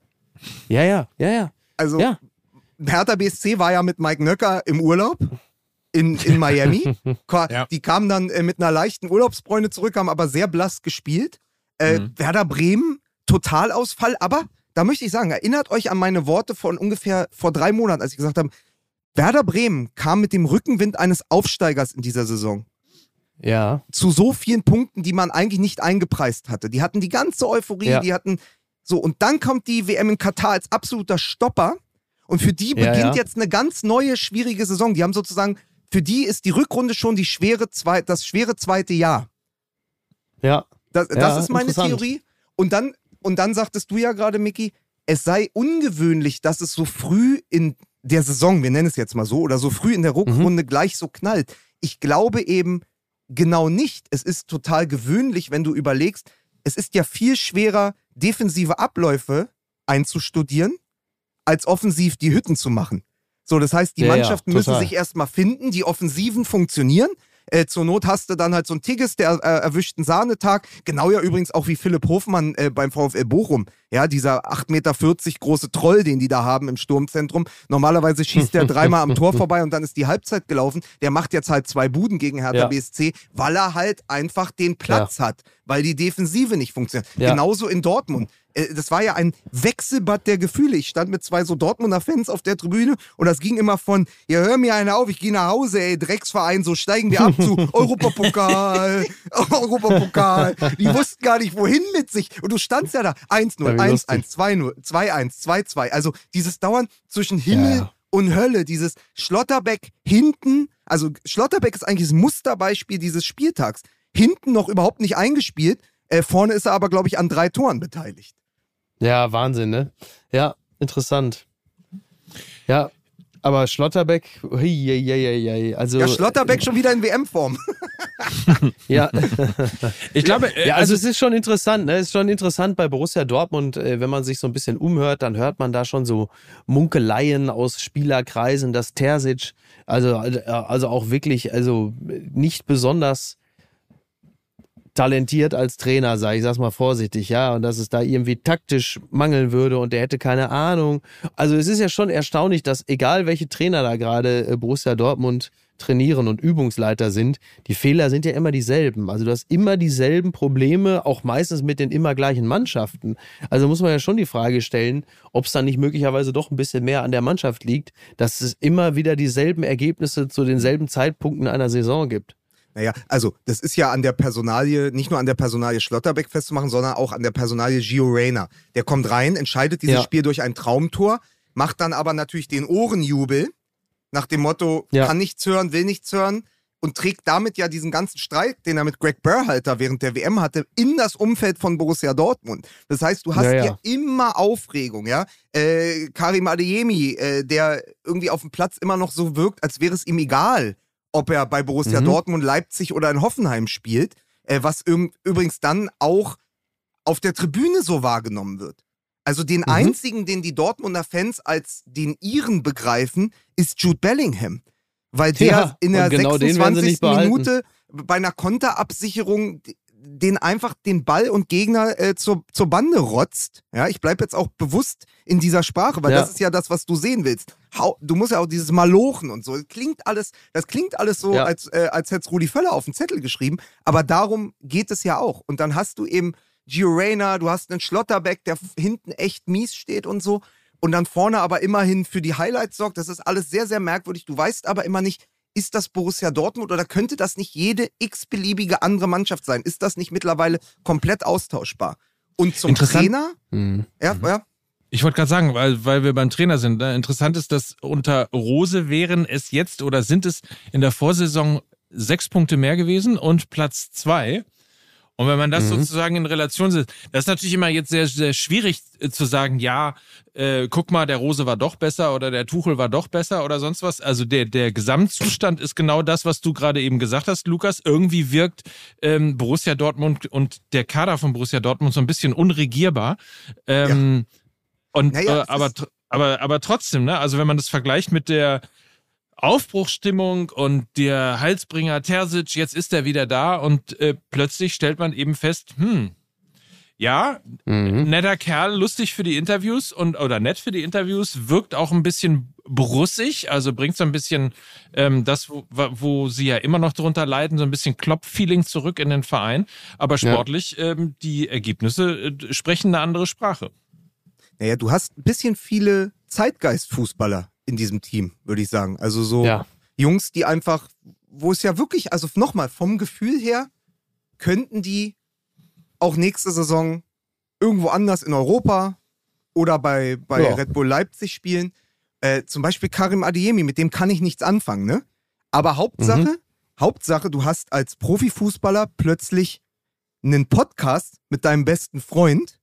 ja, ja, ja, ja. Also Ja. Hertha BSC war ja mit Mike Nöcker im Urlaub in, in Miami. Ja. Die kamen dann äh, mit einer leichten Urlaubsbräune zurück, haben aber sehr blass gespielt. Äh, Mhm. Werder Bremen, Totalausfall. Aber da möchte ich sagen, erinnert euch an meine Worte von ungefähr vor drei Monaten, als ich gesagt habe, Werder Bremen kam mit dem Rückenwind eines Aufsteigers in dieser Saison Ja, zu so vielen Punkten, die man eigentlich nicht eingepreist hatte. Die hatten die ganze Euphorie, Ja. die hatten so und dann kommt die WM in Katar als absoluter Stopper und für die Ja, beginnt ja. jetzt eine ganz neue schwierige Saison. Die haben sozusagen für die ist die Rückrunde schon die schwere zwei, das schwere zweite Jahr. ja. Das, das Ja, ist meine. Theorie. Und dann, und dann sagtest du ja gerade, Micky, es sei ungewöhnlich, dass es so früh in der Saison, wir nennen es jetzt mal so, oder so früh in der Mhm. Rückrunde gleich so knallt. Ich glaube eben genau nicht. Es ist total gewöhnlich, wenn du überlegst, es ist ja viel schwerer, defensive Abläufe einzustudieren, als offensiv die Hütten zu machen. So, das heißt, die Ja, ja, Mannschaften müssen total. sich erstmal finden, die Offensiven funktionieren. Äh, zur Not hast du dann halt so einen Tigges, der äh, erwischt einen Sahnetag. Genau ja übrigens auch wie Philipp Hofmann äh, beim VfL Bochum. Ja, dieser 8,40 Meter große Troll, den die da haben im Sturmzentrum. Normalerweise schießt der dreimal am Tor vorbei und dann ist die Halbzeit gelaufen. Der macht jetzt halt zwei Buden gegen Hertha Ja. BSC, weil er halt einfach den Platz hat, weil die Defensive nicht funktioniert. Ja. Genauso in Dortmund. Äh, Das war ja ein Wechselbad der Gefühle. Ich stand mit zwei so Dortmunder Fans auf der Tribüne und das ging immer von, ja, hör mir einer auf, ich gehe nach Hause, ey, Drecksverein, so steigen wir ab zu Europapokal, Europapokal. Die wussten gar nicht, wohin mit sich. Und du standst ja da, 1-0, Ja, wie 1-1, lustig. 2-0, 2-1, 2-2. Also dieses Dauern zwischen Himmel ja. und Hölle, dieses Schlotterbeck hinten, also Schlotterbeck ist eigentlich das Musterbeispiel dieses Spieltags. Hinten noch überhaupt nicht eingespielt, äh, vorne ist er aber, glaube ich, an drei Toren beteiligt. Ja, Wahnsinn, ne? Ja, interessant. Ja, aber Schlotterbeck, hui, hui, hui, also Ja, Schlotterbeck schon wieder in WM-Form. ja, Ich glaube, äh, ja, also es ist schon interessant, ne? Es ist schon interessant bei Borussia Dortmund, äh, wenn man sich so ein bisschen umhört, dann hört man da schon so Munkeleien aus Spielerkreisen, dass Terzic, also äh, also auch wirklich, also nicht besonders talentiert als Trainer sei, ich sag's mal vorsichtig, ja, und dass es da irgendwie taktisch mangeln würde und der hätte keine Ahnung. Also es ist ja schon erstaunlich, dass egal welche Trainer da gerade äh, Borussia Dortmund trainieren und Übungsleiter sind, die Fehler sind ja immer dieselben. Also du hast immer dieselben Probleme, auch meistens mit den immer gleichen Mannschaften. Also muss man ja schon die Frage stellen, ob es dann nicht möglicherweise doch ein bisschen mehr an der Mannschaft liegt, dass es immer wieder dieselben Ergebnisse zu denselben Zeitpunkten einer Saison gibt. Naja, also das ist ja an der Personalie, nicht nur an der Personalie Schlotterbeck festzumachen, sondern auch an der Personalie Gio Reyna. Der kommt rein, entscheidet dieses Ja. Spiel durch ein Traumtor, macht dann aber natürlich den Ohrenjubel nach dem Motto, Ja. kann nichts hören, will nichts hören und trägt damit ja diesen ganzen Streit, den er mit Greg Berhalter während der WM hatte, in das Umfeld von Borussia Dortmund. Das heißt, du hast Ja, ja. hier immer Aufregung, ja. Äh, Karim Adeyemi, äh, der irgendwie auf dem Platz immer noch so wirkt, als wäre es ihm egal, ob er bei Borussia Mhm. Dortmund, Leipzig oder in Hoffenheim spielt, äh, was üb- übrigens dann auch auf der Tribüne so wahrgenommen wird. Also den Mhm. einzigen, den die Dortmunder Fans als den ihren begreifen, ist Jude Bellingham. Weil der Ja, in der genau den werden sie 26. nicht behalten. Minute bei einer Konterabsicherung den einfach den Ball und Gegner äh, zur, zur Bande rotzt. Ja, ich bleibe jetzt auch bewusst in dieser Sprache, weil Ja. das ist ja das, was du sehen willst. Hau, du musst ja auch dieses Malochen und so. Das klingt alles, das klingt alles so, Ja. als, äh, als hätte es Rudi Völler auf den Zettel geschrieben. Aber darum geht es ja auch. Und dann hast du eben Gio Reyna, du hast einen Schlotterbeck, der hinten echt mies steht und so. Und dann vorne aber immerhin für die Highlights sorgt. Das ist alles sehr, sehr merkwürdig. Du weißt aber immer nicht, ist das Borussia Dortmund oder könnte das nicht jede x-beliebige andere Mannschaft sein? Ist das nicht mittlerweile komplett austauschbar? Und zum. Trainer? Mhm. Ja, ja. Ich wollte gerade sagen, weil, weil wir beim Trainer sind. Ne? Interessant ist, dass unter Rose wären es jetzt oder sind es in der Vorsaison sechs Punkte mehr gewesen und Platz zwei. Und wenn man das Mhm. sozusagen in Relation setzt, das ist natürlich immer jetzt sehr, sehr schwierig äh, zu sagen, ja, äh, guck mal, der Rose war doch besser oder der Tuchel war doch besser oder sonst was. Also der, der Gesamtzustand ist genau das, was du gerade eben gesagt hast, Lukas. Irgendwie wirkt ähm, Borussia Dortmund und der Kader von Borussia Dortmund so ein bisschen unregierbar. Ähm, Und Naja, äh, aber, aber, aber trotzdem, ne? Also wenn man das vergleicht mit der Aufbruchsstimmung und der Halsbringer Terzic, jetzt ist er wieder da und äh, plötzlich stellt man eben fest, hm, ja, Mhm. netter Kerl, lustig für die Interviews und oder nett für die Interviews, wirkt auch ein bisschen brussig, also bringt so ein bisschen ähm, das, wo, wo sie ja immer noch drunter leiden, so ein bisschen Klopp-Feeling zurück in den Verein. Aber Ja. sportlich, ähm, die Ergebnisse äh, sprechen eine andere Sprache. Naja, du hast ein bisschen viele Zeitgeist-Fußballer in diesem Team, würde ich sagen. Also so Ja. Jungs, die einfach, wo es ja wirklich, also nochmal, vom Gefühl her, könnten die auch nächste Saison irgendwo anders in Europa oder bei, bei Ja. Red Bull Leipzig spielen. Äh, zum Beispiel Karim Adiemi, mit dem kann ich nichts anfangen, ne? Aber Hauptsache, Mhm. Hauptsache, du hast als Profifußballer plötzlich einen Podcast mit deinem besten Freund,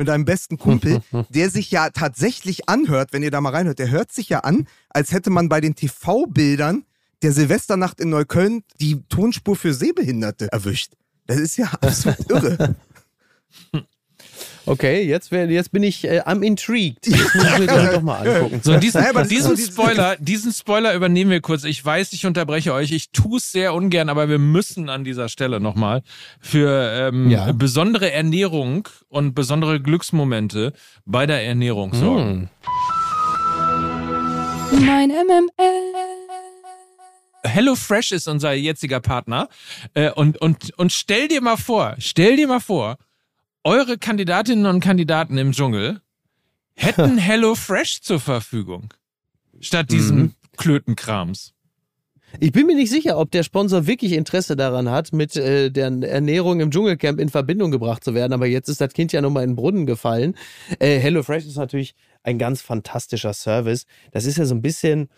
mit deinem besten Kumpel, der sich ja tatsächlich anhört, wenn ihr da mal reinhört, der hört sich ja an, als hätte man bei den TV-Bildern der Silvesternacht in Neukölln die Tonspur für Sehbehinderte erwischt. Das ist ja absolut irre. Okay, jetzt, wär, jetzt bin ich äh, am intrigued. Jetzt muss ich mir das doch mal angucken. So, diesen, Naja, diesen Spoiler, diesen Spoiler übernehmen wir kurz. Ich weiß, ich unterbreche euch. Ich tue es sehr ungern, aber wir müssen an dieser Stelle nochmal für ähm, Ja. besondere Ernährung und besondere Glücksmomente bei der Ernährung sorgen. Hm. Mein MML. HelloFresh ist unser jetziger Partner. Äh, und, und, und stell dir mal vor, stell dir mal vor, eure Kandidatinnen und Kandidaten im Dschungel hätten HelloFresh zur Verfügung. Statt diesem Mhm. Klötenkrams. Ich bin mir nicht sicher, ob der Sponsor wirklich Interesse daran hat, mit äh, der Ernährung im Dschungelcamp in Verbindung gebracht zu werden. Aber jetzt ist das Kind ja nochmal in den Brunnen gefallen. Äh, HelloFresh ist natürlich ein ganz fantastischer Service. Das ist ja so ein bisschen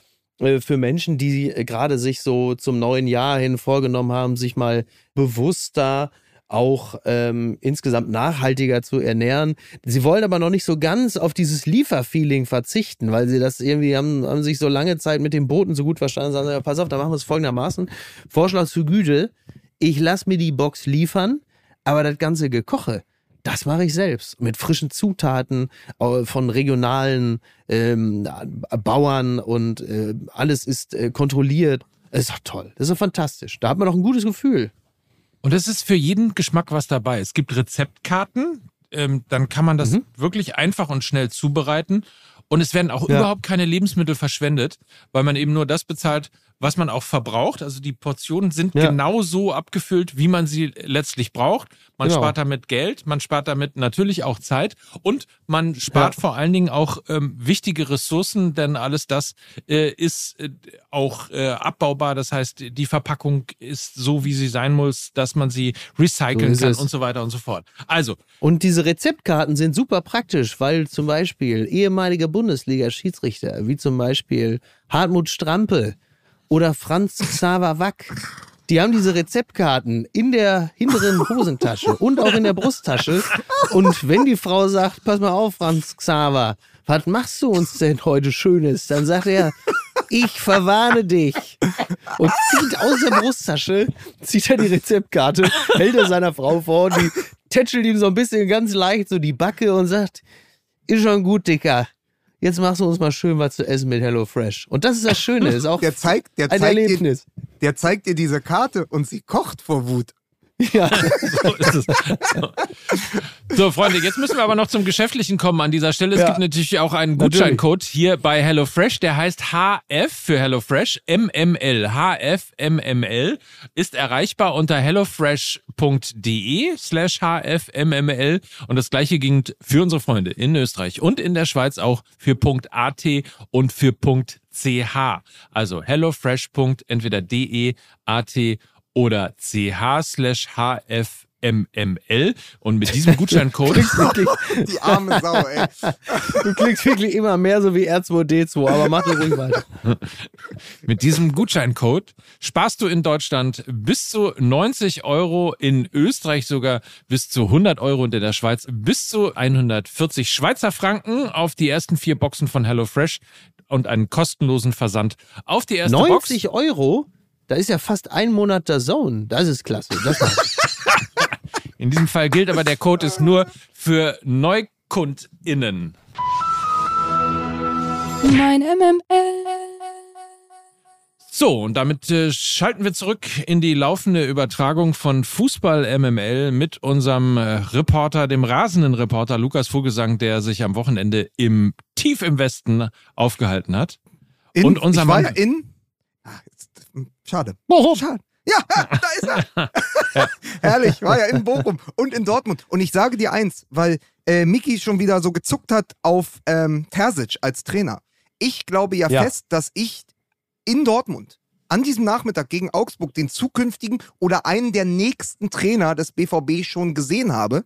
äh, für Menschen, die äh, gerade sich so zum neuen Jahr hin vorgenommen haben, sich mal bewusster auch ähm, insgesamt nachhaltiger zu ernähren. Sie wollen aber noch nicht so ganz auf dieses Lieferfeeling verzichten, weil sie das irgendwie haben, haben sich so lange Zeit mit den Booten so gut verstanden, sagen sie, pass auf, da machen wir es folgendermaßen. Vorschlag zu Güte, ich lasse mir die Box liefern, aber das ganze Gekoche, das mache ich selbst mit frischen Zutaten äh, von regionalen ähm, Bauern und äh, alles ist äh, kontrolliert. Das ist doch toll. Das ist doch fantastisch. Da hat man doch ein gutes Gefühl. Und es ist für jeden Geschmack was dabei. Es gibt Rezeptkarten, ähm, dann kann man das Mhm. wirklich einfach und schnell zubereiten. Und es werden auch Ja. überhaupt keine Lebensmittel verschwendet, weil man eben nur das bezahlt, was man auch verbraucht. Also die Portionen sind Ja. genau so abgefüllt, wie man sie letztlich braucht. Man Genau. spart damit Geld, man spart damit natürlich auch Zeit und man spart Ja. vor allen Dingen auch ähm, wichtige Ressourcen, denn alles das äh, ist äh, auch äh, abbaubar. Das heißt, die Verpackung ist so, wie sie sein muss, dass man sie recyceln So kann es. und so weiter und so fort. Also, Und diese Rezeptkarten sind super praktisch, weil zum Beispiel ehemalige Bundesliga-Schiedsrichter, wie zum Beispiel Hartmut Strampe oder Franz Xaver Wack, die haben diese Rezeptkarten in der hinteren Hosentasche und auch in der Brusttasche. Und wenn die Frau sagt, pass mal auf, Franz Xaver, was machst du uns denn heute Schönes? Dann sagt er, ich verwarne dich. Und zieht aus der Brusttasche, zieht er die Rezeptkarte, hält er seiner Frau vor die tätschelt ihm so ein bisschen ganz leicht so die Backe und sagt, ist schon gut, Dicker. Jetzt machst du uns mal schön was zu essen mit HelloFresh. Und das ist das Schöne, ist auch Der zeigt, der ein zeigt, Erlebnis. der zeigt dir diese Karte und sie kocht vor Wut. Ja. So ist es. So. so, Freunde, jetzt müssen wir aber noch zum Geschäftlichen kommen an dieser Stelle. Es Ja. gibt natürlich auch einen. Gutscheincode hier bei HelloFresh, der heißt HF für HelloFresh, MML. HF MML ist erreichbar unter hellofresh.de slash HFMML und das gleiche ging für unsere Freunde in Österreich und in der Schweiz auch für .at und für .ch. Also hellofresh. entweder de, at oder ch slash hfmml und mit diesem Gutscheincode Wirklich, Die arme Sau, ey. du klingst wirklich immer mehr so wie R2D2, aber mach doch ruhig weiter. mit diesem Gutscheincode sparst du in Deutschland bis zu 90 Euro, in Österreich sogar bis zu 100 Euro und in der Schweiz bis zu 140 Schweizer Franken auf die ersten vier Boxen von HelloFresh und einen kostenlosen Versand auf die erste Box. 90 Euro? Da ist ja fast ein Monat der Zone. Das ist klasse. Das. In diesem Fall gilt aber, der Code ist nur für NeukundInnen. Mein MML. So, und damit äh, schalten wir zurück in die laufende Übertragung von Fußball MML mit unserem äh, Reporter, dem rasenden Reporter Lukas Vogelsang, der sich am Wochenende im tief im Westen aufgehalten hat. In, Und unser ich war Mann- ja in. Schade. Bochum. Schade. Ja, da ist er. Herrlich, war ja in Bochum und in Dortmund. Und ich sage dir eins, weil äh, Miki schon wieder so gezuckt hat auf ähm, Terzic als Trainer. Ich glaube ja, Ja. fest, dass ich in Dortmund an diesem Nachmittag gegen Augsburg den zukünftigen oder einen der nächsten Trainer des BVB schon gesehen habe.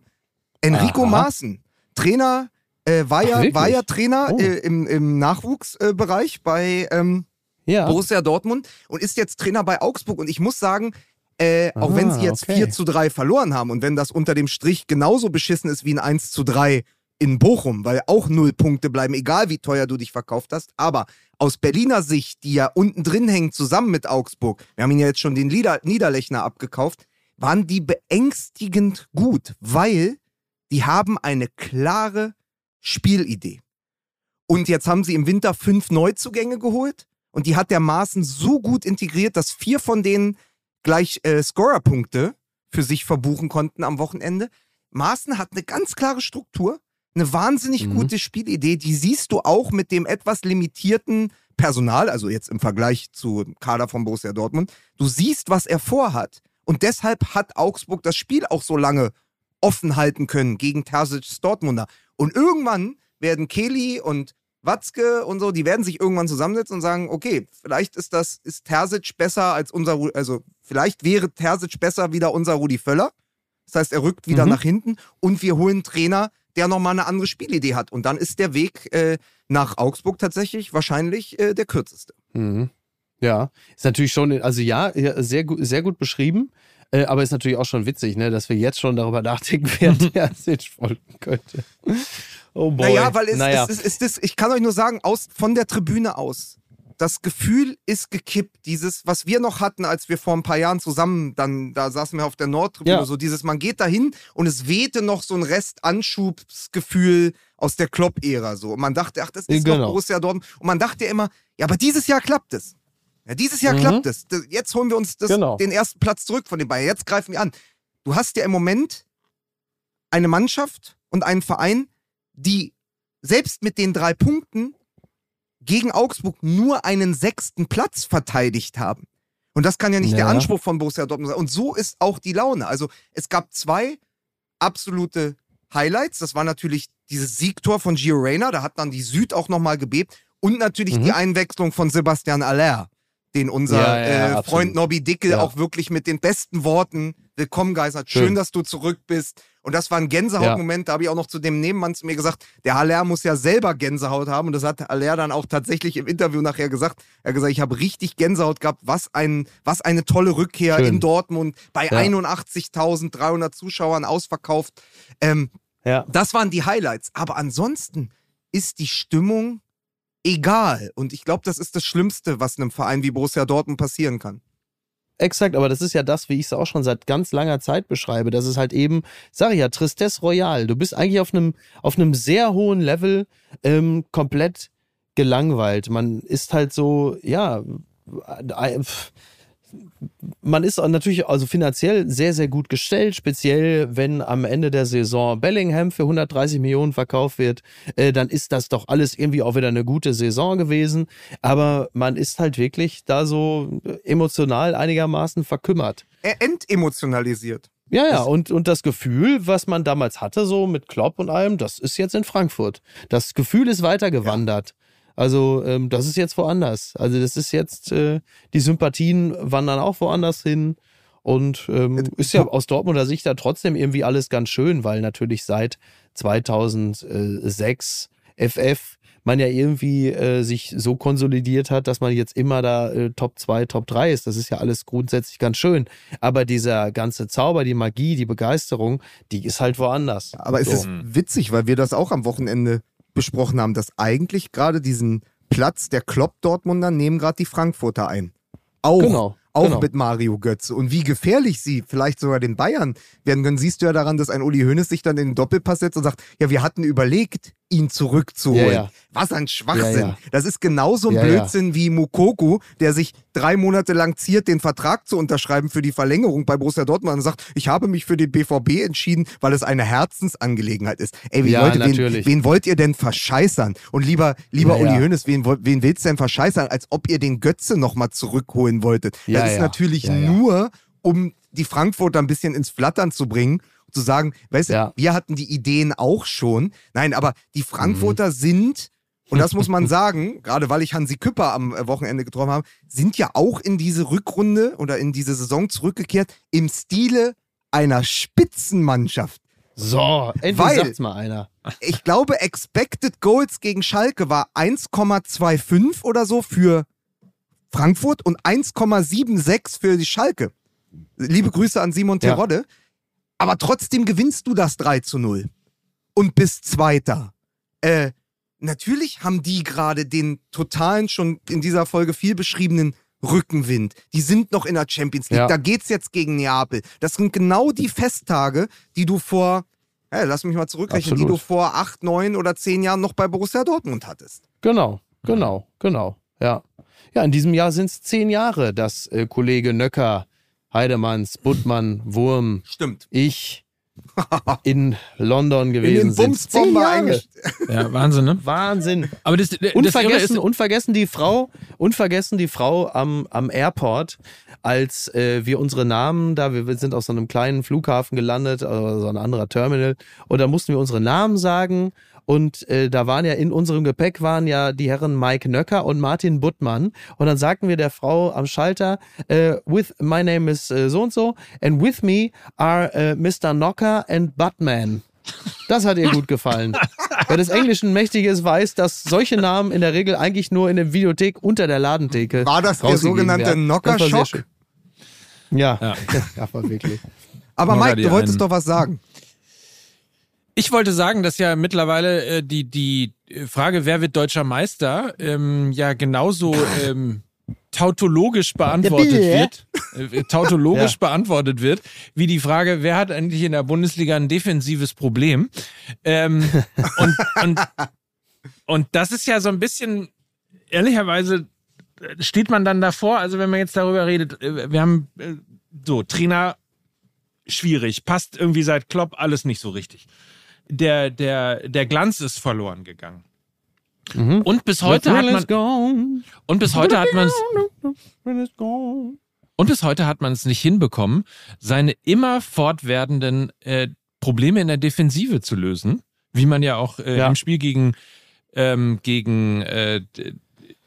Enrico Aha. Maaßen, Trainer, äh, war, Ach, ja, war ja Trainer Oh. äh, im, im Nachwuchsbereich bei ähm, Ja. Borussia Dortmund und ist jetzt Trainer bei Augsburg. Und ich muss sagen, äh, auch Ah, wenn sie jetzt okay. 4 zu 3 verloren haben und wenn das unter dem Strich genauso beschissen ist wie ein 1 zu 3 in Bochum, weil auch null Punkte bleiben, egal wie teuer du dich verkauft hast. Aber aus Berliner Sicht, die ja unten drin hängen, zusammen mit Augsburg, wir haben ihn ja jetzt schon den Lieder Niederlechner abgekauft, waren die beängstigend gut, weil die haben eine klare Spielidee. Und jetzt haben sie im Winter fünf Neuzugänge geholt und die hat der Maaßen so gut integriert, dass vier von denen gleich äh, Scorerpunkte für sich verbuchen konnten am Wochenende. Maaßen hat eine ganz klare Struktur, eine wahnsinnig Mhm. gute Spielidee, die siehst du auch mit dem etwas limitierten Personal, also jetzt im Vergleich zu Kader von Borussia Dortmund. Du siehst, was er vorhat. Und deshalb hat Augsburg das Spiel auch so lange offen halten können gegen Terzic's Dortmunder. Und irgendwann werden Kelly und Watzke und so, die werden sich irgendwann zusammensetzen und sagen, okay, vielleicht ist das, ist Terzic besser als unser, also vielleicht wäre Terzic besser wieder unser Rudi Völler. Das heißt, er rückt wieder Mhm. nach hinten und wir holen einen Trainer, der nochmal eine andere Spielidee hat. Und dann ist der Weg äh, nach Augsburg tatsächlich wahrscheinlich äh, der kürzeste. Mhm. Ja, ist natürlich schon, also ja, sehr gut, sehr gut beschrieben. Äh, aber ist natürlich auch schon witzig, ne, dass wir jetzt schon darüber nachdenken, wer der sich folgen könnte. Oh boy. Naja, weil es, naja. es, ist, es ist, ich kann euch nur sagen, aus, von der Tribüne aus, das Gefühl ist gekippt, dieses, was wir noch hatten, als wir vor ein paar Jahren zusammen, dann, da saßen wir auf der Nordtribüne, Ja. so dieses, man geht dahin und es wehte noch so ein Rest Anschubsgefühl aus der Klopp-Ära, so. Und man dachte, ach, das ist Genau. noch Borussia Dortmund. Und man dachte ja immer, ja, aber dieses Jahr klappt es. Ja, dieses Jahr Mhm. klappt es. Jetzt holen wir uns das, Genau. den ersten Platz zurück von den Bayern. Jetzt greifen wir an. Du hast ja im Moment eine Mannschaft und einen Verein, die selbst mit den drei Punkten gegen Augsburg nur einen sechsten Platz verteidigt haben. Und das kann ja nicht der Ja. Anspruch von Borussia Dortmund sein. Und so ist auch die Laune. Also es gab zwei absolute Highlights. Das war natürlich dieses Siegtor von Gio Reyna. Da hat dann die Süd auch nochmal gebebt. Und natürlich Mhm. die Einwechslung von Sebastian Aller, den unser Ja, ja, äh. Freund Nobby Dickel Ja. auch wirklich mit den besten Worten willkommen geistert. Schön, Schön. dass du zurück bist. Und das war ein Gänsehautmoment. Da habe ich auch noch zu dem Nebenmann zu mir gesagt, der Haller muss ja selber Gänsehaut haben. Und das hat Haller dann auch tatsächlich im Interview nachher gesagt. Er hat gesagt, ich habe richtig Gänsehaut gehabt. Was, ein, was eine tolle Rückkehr Schön. in Dortmund bei Ja. 81.300 Zuschauern ausverkauft. Ähm, ja. das waren die Highlights. Aber ansonsten ist die Stimmung egal. Und ich glaube, das ist das Schlimmste, was einem Verein wie Borussia Dortmund passieren kann. Exakt, aber das ist ja das, wie ich es auch schon seit ganz langer Zeit beschreibe. Das ist halt eben, sag ich ja, Tristesse Royal. Du bist eigentlich auf einem, auf sehr hohen Level ähm, komplett gelangweilt. Man ist halt so, ja, äh, man ist natürlich also finanziell sehr, sehr gut gestellt, speziell wenn am Ende der Saison Bellingham für 130 Millionen verkauft wird, äh, dann ist das doch alles irgendwie auch wieder eine gute Saison gewesen. Aber man ist halt wirklich da so emotional einigermaßen verkümmert. Er entemotionalisiert. Ja, ja, und, und das Gefühl, was man damals hatte, so mit Klopp und allem, das ist jetzt in Frankfurt. Das Gefühl ist weitergewandert. Also, ähm, das ist jetzt woanders. Also, das ist jetzt, äh, die Sympathien wandern auch woanders hin. Und ähm, ist ja aus Dortmunder Sicht da trotzdem irgendwie alles ganz schön, weil natürlich seit 2006 FF man ja irgendwie äh, sich so konsolidiert hat, dass man jetzt immer da äh, Top 2, Top 3 ist. Das ist ja alles grundsätzlich ganz schön. Aber dieser ganze Zauber, die Magie, die Begeisterung, die ist halt woanders. Aber es So. ist witzig, weil wir das auch am Wochenende besprochen haben, dass eigentlich gerade diesen Platz der Klopp-Dortmunder nehmen gerade die Frankfurter ein. Auch, Genau, auch genau. mit Mario Götze. Und wie gefährlich sie vielleicht sogar den Bayern werden können, siehst du ja daran, dass ein Uli Hoeneß sich dann in den Doppelpass setzt und sagt, ja, wir hatten überlegt, ihn zurückzuholen. Ja, ja. Was ein Schwachsinn. Ja. Das ist genauso ein. Blödsinn wie Mukoku, der sich drei Monate lang ziert, den Vertrag zu unterschreiben für die Verlängerung bei Borussia Dortmund und sagt, ich habe mich für den BVB entschieden, weil es eine Herzensangelegenheit ist. Ey, wie Ja, Leute, wen, wen wollt ihr denn verscheißern? Und lieber, lieber Uli. Hoeneß, wen, wen willst du denn verscheißern, als ob ihr den Götze nochmal zurückholen wolltet? Das ist natürlich nur, um die Frankfurter ein bisschen ins Flattern zu bringen. Zu sagen, weißt Ja. du, wir hatten die Ideen auch schon. Nein, aber die Mhm. Frankfurter sind, und das muss man sagen, gerade weil ich Hansi Küpper am äh, Wochenende getroffen habe, sind ja auch in diese Rückrunde oder in diese Saison zurückgekehrt im Stile einer Spitzenmannschaft. So, endlich Weil- sagt's mal einer. Ich glaube, Expected Goals gegen Schalke war 1,25 oder so für Frankfurt und 1,76 für die Schalke. Liebe Grüße an Simon Ja. Aber trotzdem gewinnst du das 3 zu 0 und bist Zweiter. Äh, natürlich haben die gerade den totalen, schon in dieser Folge viel beschriebenen Rückenwind. Die sind noch in der Champions League. Ja. Da geht's jetzt gegen Neapel. Das sind genau die Festtage, die du vor, hey, lass mich mal zurückrechnen, die Absolut. du vor acht, neun oder zehn Jahren noch bei Borussia Dortmund hattest. Genau, genau, genau. Ja. Ja, in diesem Jahr sind es zehn Jahre, dass äh, Kollege Nöcker, Heidemanns, Buttmann, Wurm, Stimmt. ich in London In gewesen den sind. Zehn Jahre. Ja, Wahnsinn, ne? Wahnsinn. Aber das, das Unvergessen, ist, unvergessen die Frau, unvergessen die Frau am, am Airport, als äh, wir unsere Namen da, wir sind auf so einem kleinen Flughafen gelandet, also so ein anderer Terminal, und da mussten wir unsere Namen sagen. Und äh, da waren ja in unserem Gepäck waren ja die Herren Mike Nöcker und Martin Buttmann. Und dann sagten wir der Frau am Schalter, äh, with my name is äh, so und so, and with me are äh, Mr. Knocker and Buttman. Das hat ihr gut gefallen. Wer des Englischen mächtig ist, weiß, dass solche Namen in der Regel eigentlich nur in der Videothek unter der Ladentheke. War das der sogenannte war Knockerschock? schön. Ja, Ja. ja. aber wirklich. Aber Mike, du wolltest doch was sagen. Ich wollte sagen, dass ja mittlerweile äh, die, die Frage, wer wird deutscher Meister, ähm, ja genauso ähm, tautologisch beantwortet wird, äh, tautologisch Ja. beantwortet wird, wie die Frage, wer hat eigentlich in der Bundesliga ein defensives Problem? Ähm, und, und, und das ist ja so ein bisschen, ehrlicherweise äh, steht man dann davor, also wenn man jetzt darüber redet, äh, wir haben äh, so, Trainer schwierig, passt irgendwie seit Klopp alles nicht so richtig. Der, der, der Glanz ist verloren gegangen. Mhm. Und bis heute hat man, gone. und bis heute hat man es, und bis heute hat man es nicht hinbekommen, seine immer fortwährenden äh, Probleme in der Defensive zu lösen, wie man ja auch äh, Ja. im Spiel gegen, ähm, gegen äh,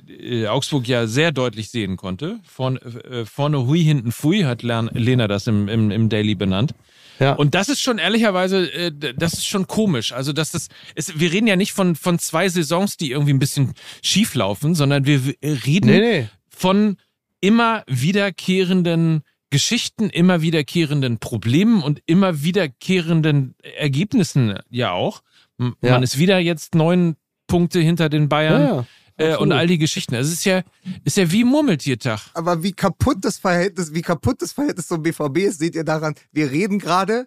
äh, Augsburg ja sehr deutlich sehen konnte. Vorne, äh, vorne Hui, hinten Fui, hat Lena das im, im, im Daily benannt. Ja. Und das ist schon ehrlicherweise, äh, das ist schon komisch. Also, dass das, ist, wir reden ja nicht von, von zwei Saisons, die irgendwie ein bisschen schief laufen, sondern wir w- reden nee, nee. von immer wiederkehrenden Geschichten, immer wiederkehrenden Problemen und immer wiederkehrenden Ergebnissen ja auch. M- Ja. Man ist wieder jetzt neun Punkte hinter den Bayern ja. Äh, und all die Geschichten. Also es ist ja, ist ja wie Murmeltiertag. Aber wie kaputt das Verhältnis, wie kaputt das Verhältnis zum BVB ist, seht ihr daran, wir reden gerade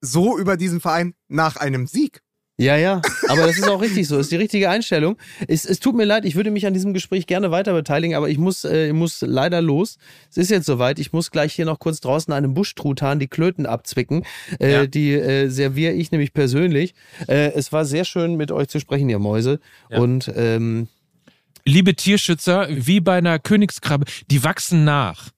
so über diesen Verein nach einem Sieg. Ja, ja, aber das ist auch richtig so, ist die richtige Einstellung. Es, es tut mir leid, ich würde mich an diesem Gespräch gerne weiter beteiligen, aber ich muss, äh, ich muss leider los. Es ist jetzt soweit, ich muss gleich hier noch kurz draußen einem Buschtruthahn die Klöten abzwicken. Äh, Ja. Die äh, serviere ich nämlich persönlich. Äh, es war sehr schön, mit euch zu sprechen, ihr Mäuse. Ja. Und ähm, Liebe Tierschützer, wie bei einer Königskrabbe, die wachsen nach.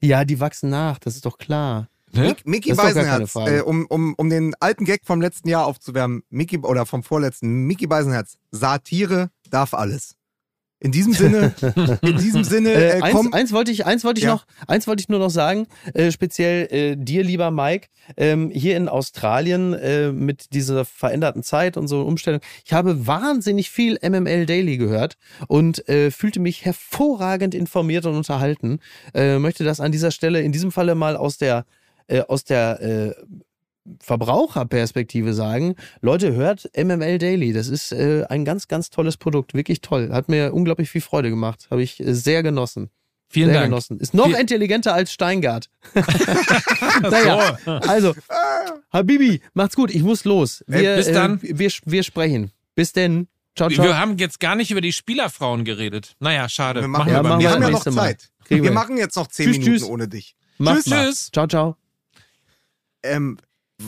ja, die wachsen nach, das ist doch klar. Ne? Mick- Mickey Beisenherz, äh, um, um, um den alten Gag vom letzten Jahr aufzuwärmen, Mickey, oder vom vorletzten, Mickey Beisenherz, Satire darf alles. In diesem Sinne, in diesem Sinne, Äh, äh, eins, komm, eins wollte ich, eins wollte ich Ja. noch, eins wollte ich nur noch sagen, äh, speziell äh, dir, lieber Mike, ähm, hier in Australien äh, mit dieser veränderten Zeit und so Umstellung. Ich habe wahnsinnig viel MML Daily gehört und äh, fühlte mich hervorragend informiert und unterhalten. Äh, möchte das an dieser Stelle in diesem Falle mal aus der äh, aus der äh, Verbraucherperspektive sagen, Leute, hört MML Daily. Das ist äh, ein ganz, ganz tolles Produkt. Wirklich toll. Hat mir unglaublich viel Freude gemacht. Habe ich äh, sehr genossen. Vielen sehr Dank. genossen. Ist noch Viel- intelligenter als Steingart. naja, also, Habibi, macht's gut. Ich muss los. Wir, Äh, bis dann. Äh, wir, wir sprechen. Bis denn. Ciao, ciao. Wir haben jetzt gar nicht über die Spielerfrauen geredet. Naja, schade. wir machen wir ja, wir wir haben ja Mal. noch nächste Mal. Zeit. Wir wir. machen jetzt noch zehn Tschüss, Minuten tschüss. ohne dich. Macht's Tschüss, tschüss. Ciao, ciao. Ähm,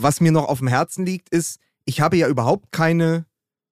was mir noch auf dem Herzen liegt, ist, ich habe ja überhaupt keine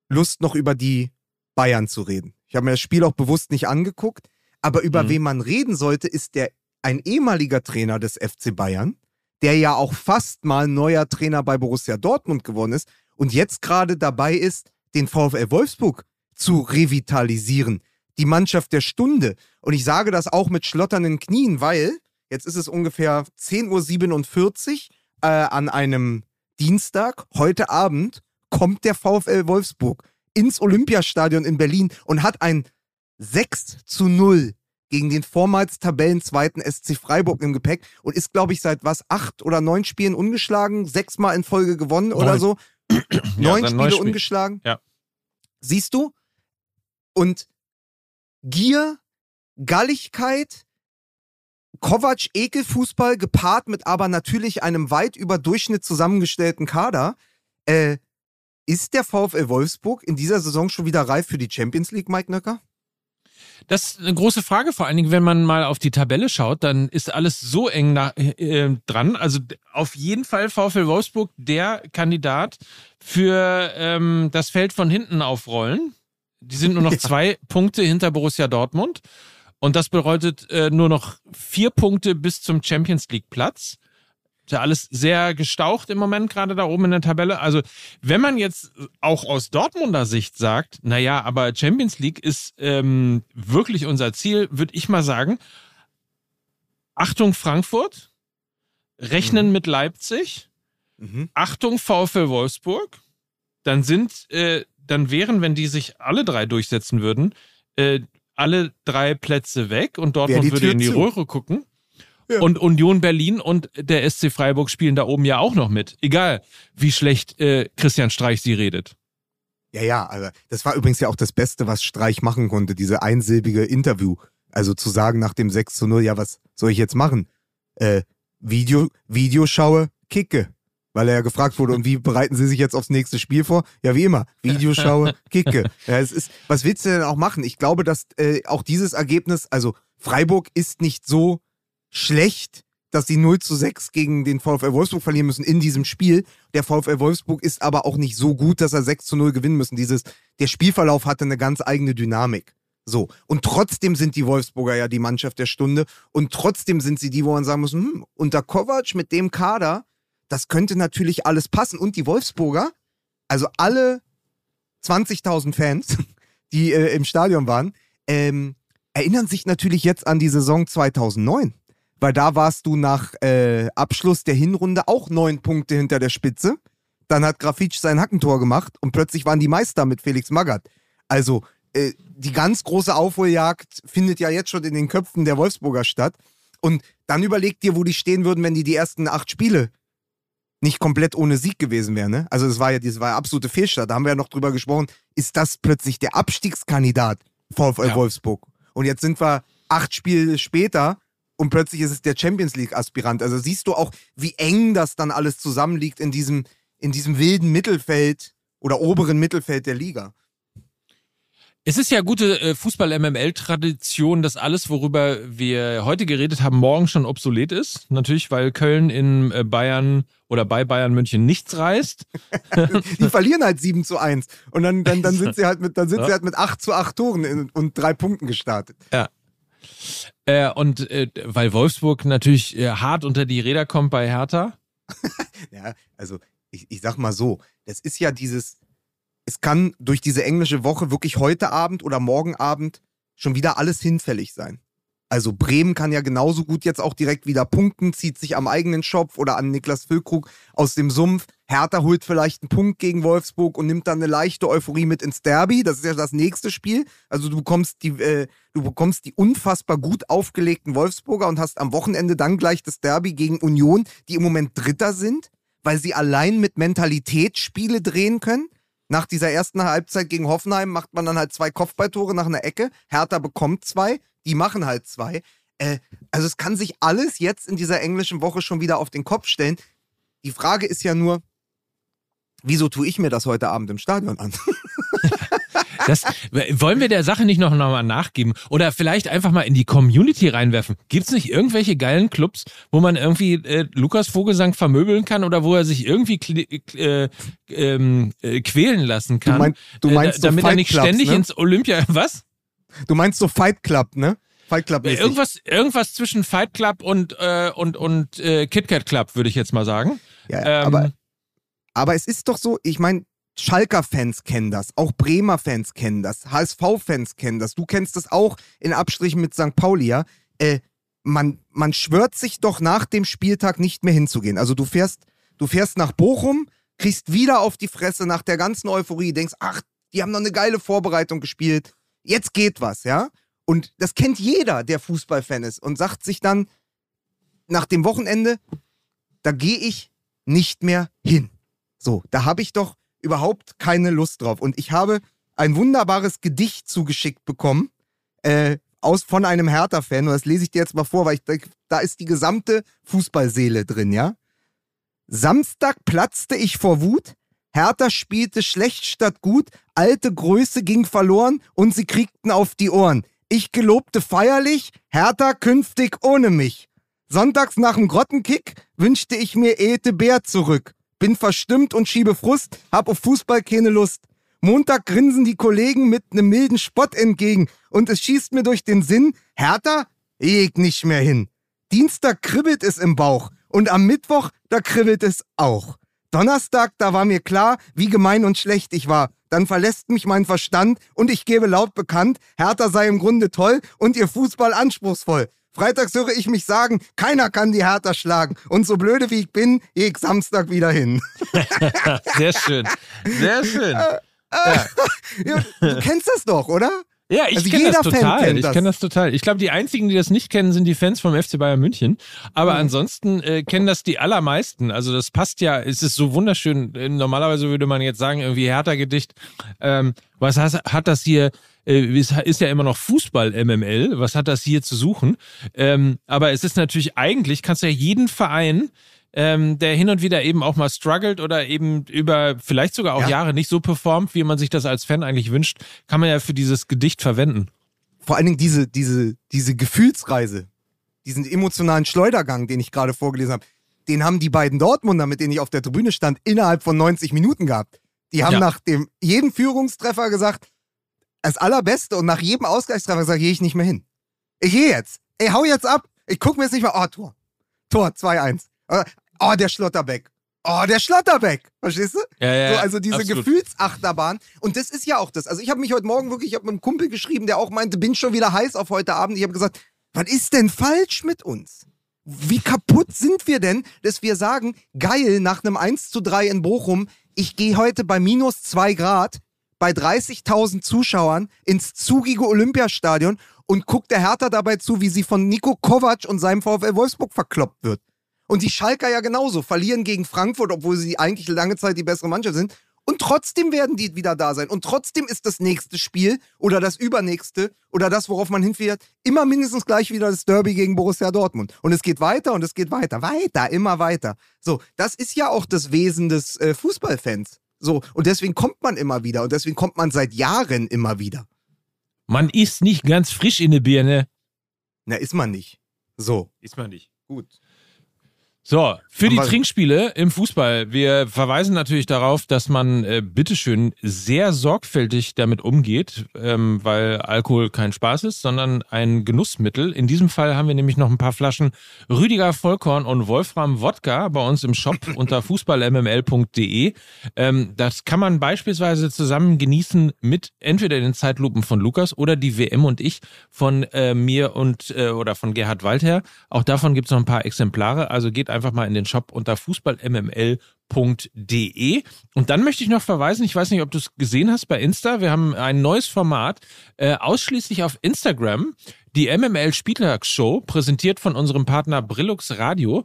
Lust, noch über die Bayern zu reden. Ich habe mir das Spiel auch bewusst nicht angeguckt, aber über Mhm. wen man reden sollte, ist der ein ehemaliger Trainer des FC Bayern, der ja auch fast mal neuer Trainer bei Borussia Dortmund geworden ist und jetzt gerade dabei ist, den VfL Wolfsburg zu revitalisieren. Die Mannschaft der Stunde. Und ich sage das auch mit schlotternden Knien, weil jetzt ist es ungefähr 10.47 Uhr äh, an einem Dienstag. Heute Abend kommt der VfL Wolfsburg ins Olympiastadion in Berlin und hat ein 6 zu 0 gegen den vormals Tabellenzweiten SC Freiburg im Gepäck und ist, glaube ich, seit was, acht oder neun Spielen ungeschlagen, sechsmal in Folge gewonnen oder Neun. so. Ja, neun Spiele neun ungeschlagen. Ja. Siehst du? Und Gier, Galligkeit, Kovac Ekelfußball gepaart mit aber natürlich einem weit über Durchschnitt zusammengestellten Kader. Äh, ist der VfL Wolfsburg in dieser Saison schon wieder reif für die Champions League, Mike Nöcker? Das ist eine große Frage, vor allen Dingen, wenn man mal auf die Tabelle schaut, dann ist alles so eng na, äh, dran. Also auf jeden Fall VfL Wolfsburg der Kandidat für ähm, das Feld von hinten aufrollen. Die sind nur noch Ja. zwei Punkte hinter Borussia Dortmund. Und das bedeutet äh, nur noch vier Punkte bis zum Champions League Platz. Ist ja alles sehr gestaucht im Moment gerade da oben in der Tabelle. Also wenn man jetzt auch aus Dortmunder Sicht sagt, naja, aber Champions League ist ähm, wirklich unser Ziel, würde ich mal sagen, Achtung Frankfurt, rechnen mit Leipzig, Mhm. Achtung VfL Wolfsburg, dann sind, äh, dann wären, wenn die sich alle drei durchsetzen würden, äh, alle drei Plätze weg und Dortmund würde in die zu. Röhre gucken. Ja. Und Union Berlin und der SC Freiburg spielen da oben ja auch noch mit. Egal, wie schlecht äh, Christian Streich sie redet. Ja, ja, aber das war übrigens ja auch das Beste, was Streich machen konnte, diese einsilbige Interview. Also zu sagen nach dem 6 zu 0, ja, was soll ich jetzt machen? Äh, Video, Videoschaue, kicke. Weil er ja gefragt wurde, und wie bereiten Sie sich jetzt aufs nächste Spiel vor? Ja, wie immer. Videoschaue, kicke. Ja, es ist, was willst du denn auch machen? Ich glaube, dass äh, auch dieses Ergebnis, also Freiburg ist nicht so schlecht, dass sie 0 zu 6 gegen den VfL Wolfsburg verlieren müssen in diesem Spiel. Der VfL Wolfsburg ist aber auch nicht so gut, dass er 6 zu 0 gewinnen müssen. Dieses, der Spielverlauf hatte eine ganz eigene Dynamik. So. Und trotzdem sind die Wolfsburger ja die Mannschaft der Stunde. Und trotzdem sind sie die, wo man sagen muss, hm, unter Kovac mit dem Kader, das könnte natürlich alles passen. Und die Wolfsburger, also alle 20.000 Fans, die äh, im Stadion waren, ähm, erinnern sich natürlich jetzt an die Saison 2009. Weil da warst du nach äh, Abschluss der Hinrunde auch neun Punkte hinter der Spitze. Dann hat Grafitsch sein Hackentor gemacht und plötzlich waren die Meister mit Felix Magath. Also äh, die ganz große Aufholjagd findet ja jetzt schon in den Köpfen der Wolfsburger statt. Und dann überleg dir, wo die stehen würden, wenn die die ersten acht Spiele nicht komplett ohne Sieg gewesen wären. Ne? Also das war ja, das war ja absolute Fehlstart. Da haben wir ja noch drüber gesprochen. Ist das plötzlich der Abstiegskandidat VfL Ja. Wolfsburg? Und jetzt sind wir acht Spiele später und plötzlich ist es der Champions League Aspirant. Also siehst du auch, wie eng das dann alles zusammenliegt in diesem, in diesem wilden Mittelfeld oder oberen Mittelfeld der Liga. Es ist ja gute äh, Fußball-MML-Tradition, dass alles, worüber wir heute geredet haben, morgen schon obsolet ist. Natürlich, weil Köln in äh, Bayern oder bei Bayern München nichts reißt. Die verlieren halt 7 zu 1. Und dann, dann, dann sind sie halt mit, dann sind ja. sie halt mit 8 zu 8 Toren und drei Punkten gestartet. Ja. Äh, und äh, weil Wolfsburg natürlich äh, hart unter die Räder kommt bei Hertha. ja, also ich, ich sag mal so, das ist ja dieses, es kann durch diese englische Woche wirklich heute Abend oder morgen Abend schon wieder alles hinfällig sein. Also Bremen kann ja genauso gut jetzt auch direkt wieder punkten, zieht sich am eigenen Schopf oder an Niklas Füllkrug aus dem Sumpf. Hertha holt vielleicht einen Punkt gegen Wolfsburg und nimmt dann eine leichte Euphorie mit ins Derby. Das ist ja das nächste Spiel. Also du bekommst die, äh, du bekommst die unfassbar gut aufgelegten Wolfsburger und hast am Wochenende dann gleich das Derby gegen Union, die im Moment Dritter sind, weil sie allein mit Mentalität Spiele drehen können. Nach dieser ersten Halbzeit gegen Hoffenheim macht man dann halt zwei Kopfballtore nach einer Ecke. Hertha bekommt zwei, die machen halt zwei. Äh, also es kann sich alles jetzt in dieser englischen Woche schon wieder auf den Kopf stellen. Die Frage ist ja nur, wieso tue ich mir das heute Abend im Stadion an? Das, wollen wir der Sache nicht noch, mal nachgeben? Oder vielleicht einfach mal in die Community reinwerfen? Gibt es nicht irgendwelche geilen Clubs, wo man irgendwie äh, Lukas Vogelsang vermöbeln kann oder wo er sich irgendwie äh, ähm, äh, quälen lassen kann? Du, mein, du äh, meinst damit so er nicht Clubs, ständig ne? ins Olympia. Was? Du meinst so Fight Club, ne? Fight Club -mäßig. Irgendwas, irgendwas zwischen Fight Club und, äh, und, und äh, KitKat Club, würde ich jetzt mal sagen. Ja, ähm, aber, aber es ist doch so, ich meine, Schalker-Fans kennen das, auch Bremer-Fans kennen das, HSV-Fans kennen das, du kennst das auch in Abstrichen mit St. Pauli, ja. Äh, man, man schwört sich doch nach dem Spieltag nicht mehr hinzugehen. Also du fährst, du fährst nach Bochum, kriegst wieder auf die Fresse nach der ganzen Euphorie, denkst, ach, die haben noch eine geile Vorbereitung gespielt, jetzt geht was, ja. Und das kennt jeder, der Fußballfan ist und sagt sich dann nach dem Wochenende, da gehe ich nicht mehr hin. So, da habe ich doch überhaupt keine Lust drauf. Und ich habe ein wunderbares Gedicht zugeschickt bekommen äh, aus, von einem Hertha-Fan. Und das lese ich dir jetzt mal vor, weil ich da ist die gesamte Fußballseele drin, ja? Samstag platzte ich vor Wut. Hertha spielte schlecht statt gut. Alte Größe ging verloren und sie kriegten auf die Ohren. Ich gelobte feierlich, Hertha künftig ohne mich. Sonntags nach dem Grottenkick wünschte ich mir Ete Bär zurück bin verstimmt und schiebe Frust, hab auf Fußball keine Lust. Montag grinsen die Kollegen mit nem milden Spott entgegen und es schießt mir durch den Sinn, härter? Ich nicht mehr hin. Dienstag kribbelt es im Bauch und am Mittwoch, da kribbelt es auch. Donnerstag, da war mir klar, wie gemein und schlecht ich war. Dann verlässt mich mein Verstand und ich gebe laut bekannt, Hertha sei im Grunde toll und ihr Fußball anspruchsvoll. Freitags höre ich mich sagen, keiner kann die Hertha schlagen. Und so blöde wie ich bin, gehe ich Samstag wieder hin. Sehr schön. Sehr schön. Äh, äh, ja. Du kennst das doch, oder? Ja, ich also kenne das total. ich kenne das total. Ich glaube, die einzigen, die das nicht kennen, sind die Fans vom FC Bayern München. Aber mhm. ansonsten äh, kennen das die allermeisten. Also das passt ja, es ist so wunderschön. Äh, normalerweise würde man jetzt sagen, irgendwie Hertha-Gedicht. Ähm, was hat, hat das hier äh, ist, ist ja immer noch Fußball-MML. Was hat das hier zu suchen? Ähm, aber es ist natürlich eigentlich, kannst du ja jeden Verein ähm, der hin und wieder eben auch mal struggelt oder eben über vielleicht sogar auch ja. Jahre nicht so performt, wie man sich das als Fan eigentlich wünscht, kann man ja für dieses Gedicht verwenden. Vor allen Dingen diese, diese, diese Gefühlsreise, diesen emotionalen Schleudergang, den ich gerade vorgelesen habe, den haben die beiden Dortmunder, mit denen ich auf der Tribüne stand, innerhalb von 90 Minuten gehabt. Die haben ja. nach dem jeden Führungstreffer gesagt, das Allerbeste und nach jedem Ausgleichstreffer gesagt, gehe ich nicht mehr hin. Ich gehe jetzt. Ey, hau jetzt ab. Ich gucke mir jetzt nicht mehr. Oh, Tor. Tor, 2-1. Oh, der Schlotterbeck. Oh, der Schlotterbeck. Verstehst du? Ja, ja, so, also diese absolut. Gefühlsachterbahn. Und das ist ja auch das. Also ich habe mich heute Morgen wirklich, ich habe mit einem Kumpel geschrieben, der auch meinte, bin schon wieder heiß auf heute Abend. Ich habe gesagt, was ist denn falsch mit uns? Wie kaputt sind wir denn, dass wir sagen, geil, nach einem 1 zu 3 in Bochum, ich gehe heute bei minus 2 Grad bei 30.000 Zuschauern ins zugige Olympiastadion und guckt der Hertha dabei zu, wie sie von Nico Kovac und seinem VfL Wolfsburg verkloppt wird. Und die Schalker ja genauso, verlieren gegen Frankfurt, obwohl sie eigentlich lange Zeit die bessere Mannschaft sind. Und trotzdem werden die wieder da sein. Und trotzdem ist das nächste Spiel oder das übernächste oder das, worauf man hinfährt, immer mindestens gleich wieder das Derby gegen Borussia Dortmund. Und es geht weiter und es geht weiter, weiter, immer weiter. So, das ist ja auch das Wesen des äh, Fußballfans. So, und deswegen kommt man immer wieder und deswegen kommt man seit Jahren immer wieder. Man ist nicht ganz frisch in der Birne. Na, ist man nicht. So, Ist man nicht. gut. So, für die Trinkspiele im Fußball. Wir verweisen natürlich darauf, dass man äh, bitteschön sehr sorgfältig damit umgeht, ähm, weil Alkohol kein Spaß ist, sondern ein Genussmittel. In diesem Fall haben wir nämlich noch ein paar Flaschen Rüdiger Vollkorn und Wolfram Wodka bei uns im Shop unter fußballmml.de. Ähm, das kann man beispielsweise zusammen genießen mit entweder den Zeitlupen von Lukas oder die WM und ich von äh, mir und äh, oder von Gerhard Walther. Auch davon gibt es noch ein paar Exemplare. Also geht einfach mal in den Shop unter fußballmml.de. Und dann möchte ich noch verweisen, ich weiß nicht, ob du es gesehen hast bei Insta, wir haben ein neues Format, äh, ausschließlich auf Instagram, die MML Spieltagsshow, präsentiert von unserem Partner Brillux Radio.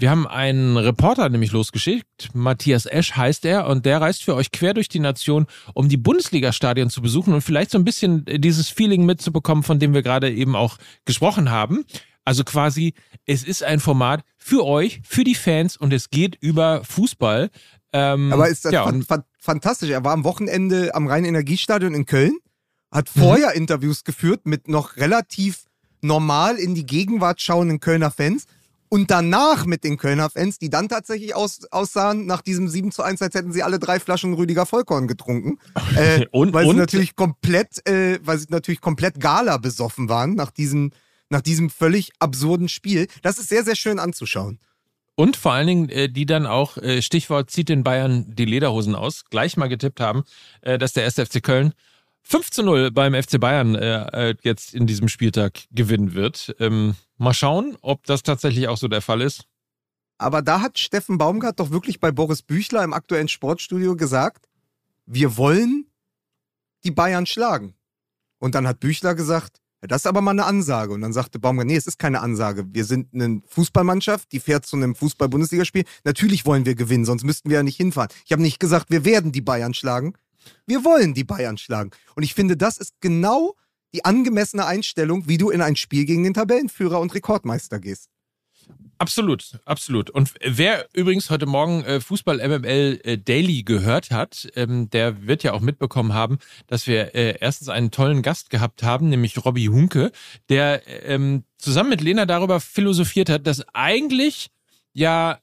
Wir haben einen Reporter nämlich losgeschickt, Matthias Esch heißt er, und der reist für euch quer durch die Nation, um die Bundesliga-Stadien zu besuchen und vielleicht so ein bisschen dieses Feeling mitzubekommen, von dem wir gerade eben auch gesprochen haben. Also quasi, es ist ein Format für euch, für die Fans und es geht über Fußball. Ähm, Aber ist das ja, fan fan fantastisch. Er war am Wochenende am Rhein-Energiestadion in Köln, hat Mhm. vorher Interviews geführt mit noch relativ normal in die Gegenwart schauenden Kölner Fans und danach mit den Kölner Fans, die dann tatsächlich aus, aussahen nach diesem 7 zu 1, als hätten sie alle drei Flaschen Rüdiger Vollkorn getrunken. Äh, Und- weil und- sie natürlich komplett, äh, weil sie natürlich komplett Gala besoffen waren nach diesem, nach diesem völlig absurden Spiel. Das ist sehr, sehr schön anzuschauen. Und vor allen Dingen, äh, die dann auch, äh, Stichwort zieht den Bayern die Lederhosen aus, gleich mal getippt haben, äh, dass der 1. FC Köln 5 zu 0 beim FC Bayern äh, jetzt in diesem Spieltag gewinnen wird. Ähm, mal schauen, ob das tatsächlich auch so der Fall ist. Aber da hat Steffen Baumgart doch wirklich bei Boris Büchler im aktuellen Sportstudio gesagt, wir wollen die Bayern schlagen. Und dann hat Büchler gesagt, ja, das ist aber mal eine Ansage. Und dann sagte Baumgart, nee, es ist keine Ansage. Wir sind eine Fußballmannschaft, die fährt zu einem Fußball-Bundesligaspiel. Natürlich wollen wir gewinnen, sonst müssten wir ja nicht hinfahren. Ich habe nicht gesagt, wir werden die Bayern schlagen. Wir wollen die Bayern schlagen. Und ich finde, das ist genau die angemessene Einstellung, wie du in ein Spiel gegen den Tabellenführer und Rekordmeister gehst. Absolut, absolut. Und wer übrigens heute Morgen äh, Fußball MML äh, Daily gehört hat, ähm, der wird ja auch mitbekommen haben, dass wir äh, erstens einen tollen Gast gehabt haben, nämlich Robbie Hunke, der ähm, zusammen mit Lena darüber philosophiert hat, dass eigentlich ja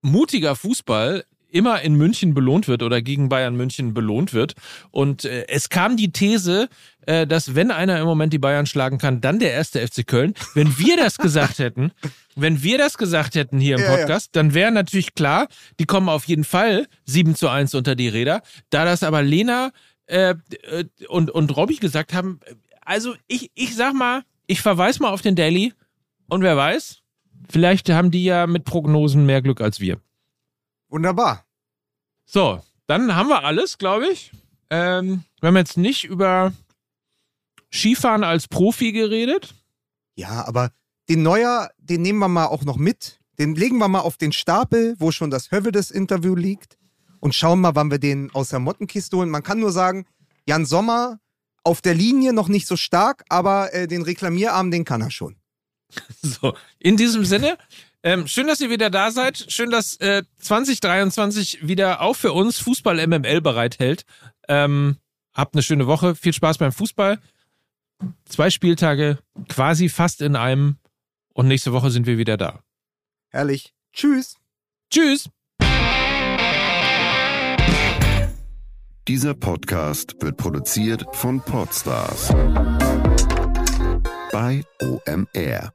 mutiger Fußball immer in München belohnt wird oder gegen Bayern München belohnt wird. Und es kam die These, äh, dass wenn einer im Moment die Bayern schlagen kann, dann der erste FC Köln. Wenn wir das gesagt hätten, wenn wir das gesagt hätten hier im Ja, ja. Podcast, dann wäre natürlich klar, die kommen auf jeden Fall 7 zu 1 unter die Räder. Da das aber Lena äh, äh, und, und Robby gesagt haben, also ich, ich sag mal, ich verweise mal auf den Daily und wer weiß, vielleicht haben die ja mit Prognosen mehr Glück als wir. Wunderbar. So, dann haben wir alles, glaube ich. Ähm, wir haben jetzt nicht über Skifahren als Profi geredet. Ja, aber den Neuer, den nehmen wir mal auch noch mit. Den legen wir mal auf den Stapel, wo schon das Hövedes-Interview liegt. Und schauen mal, wann wir den aus der Mottenkiste holen. Man kann nur sagen, Jan Sommer auf der Linie noch nicht so stark, aber äh, den Reklamierarm, den kann er schon. So, in diesem Sinne, ähm, schön, dass ihr wieder da seid. Schön, dass äh, 2023 wieder auch für uns Fußball MML bereithält. Ähm, habt eine schöne Woche. Viel Spaß beim Fußball. Zwei Spieltage quasi fast in einem. Und nächste Woche sind wir wieder da. Herrlich. Tschüss. Tschüss. Dieser Podcast wird produziert von Podstars bei OMR.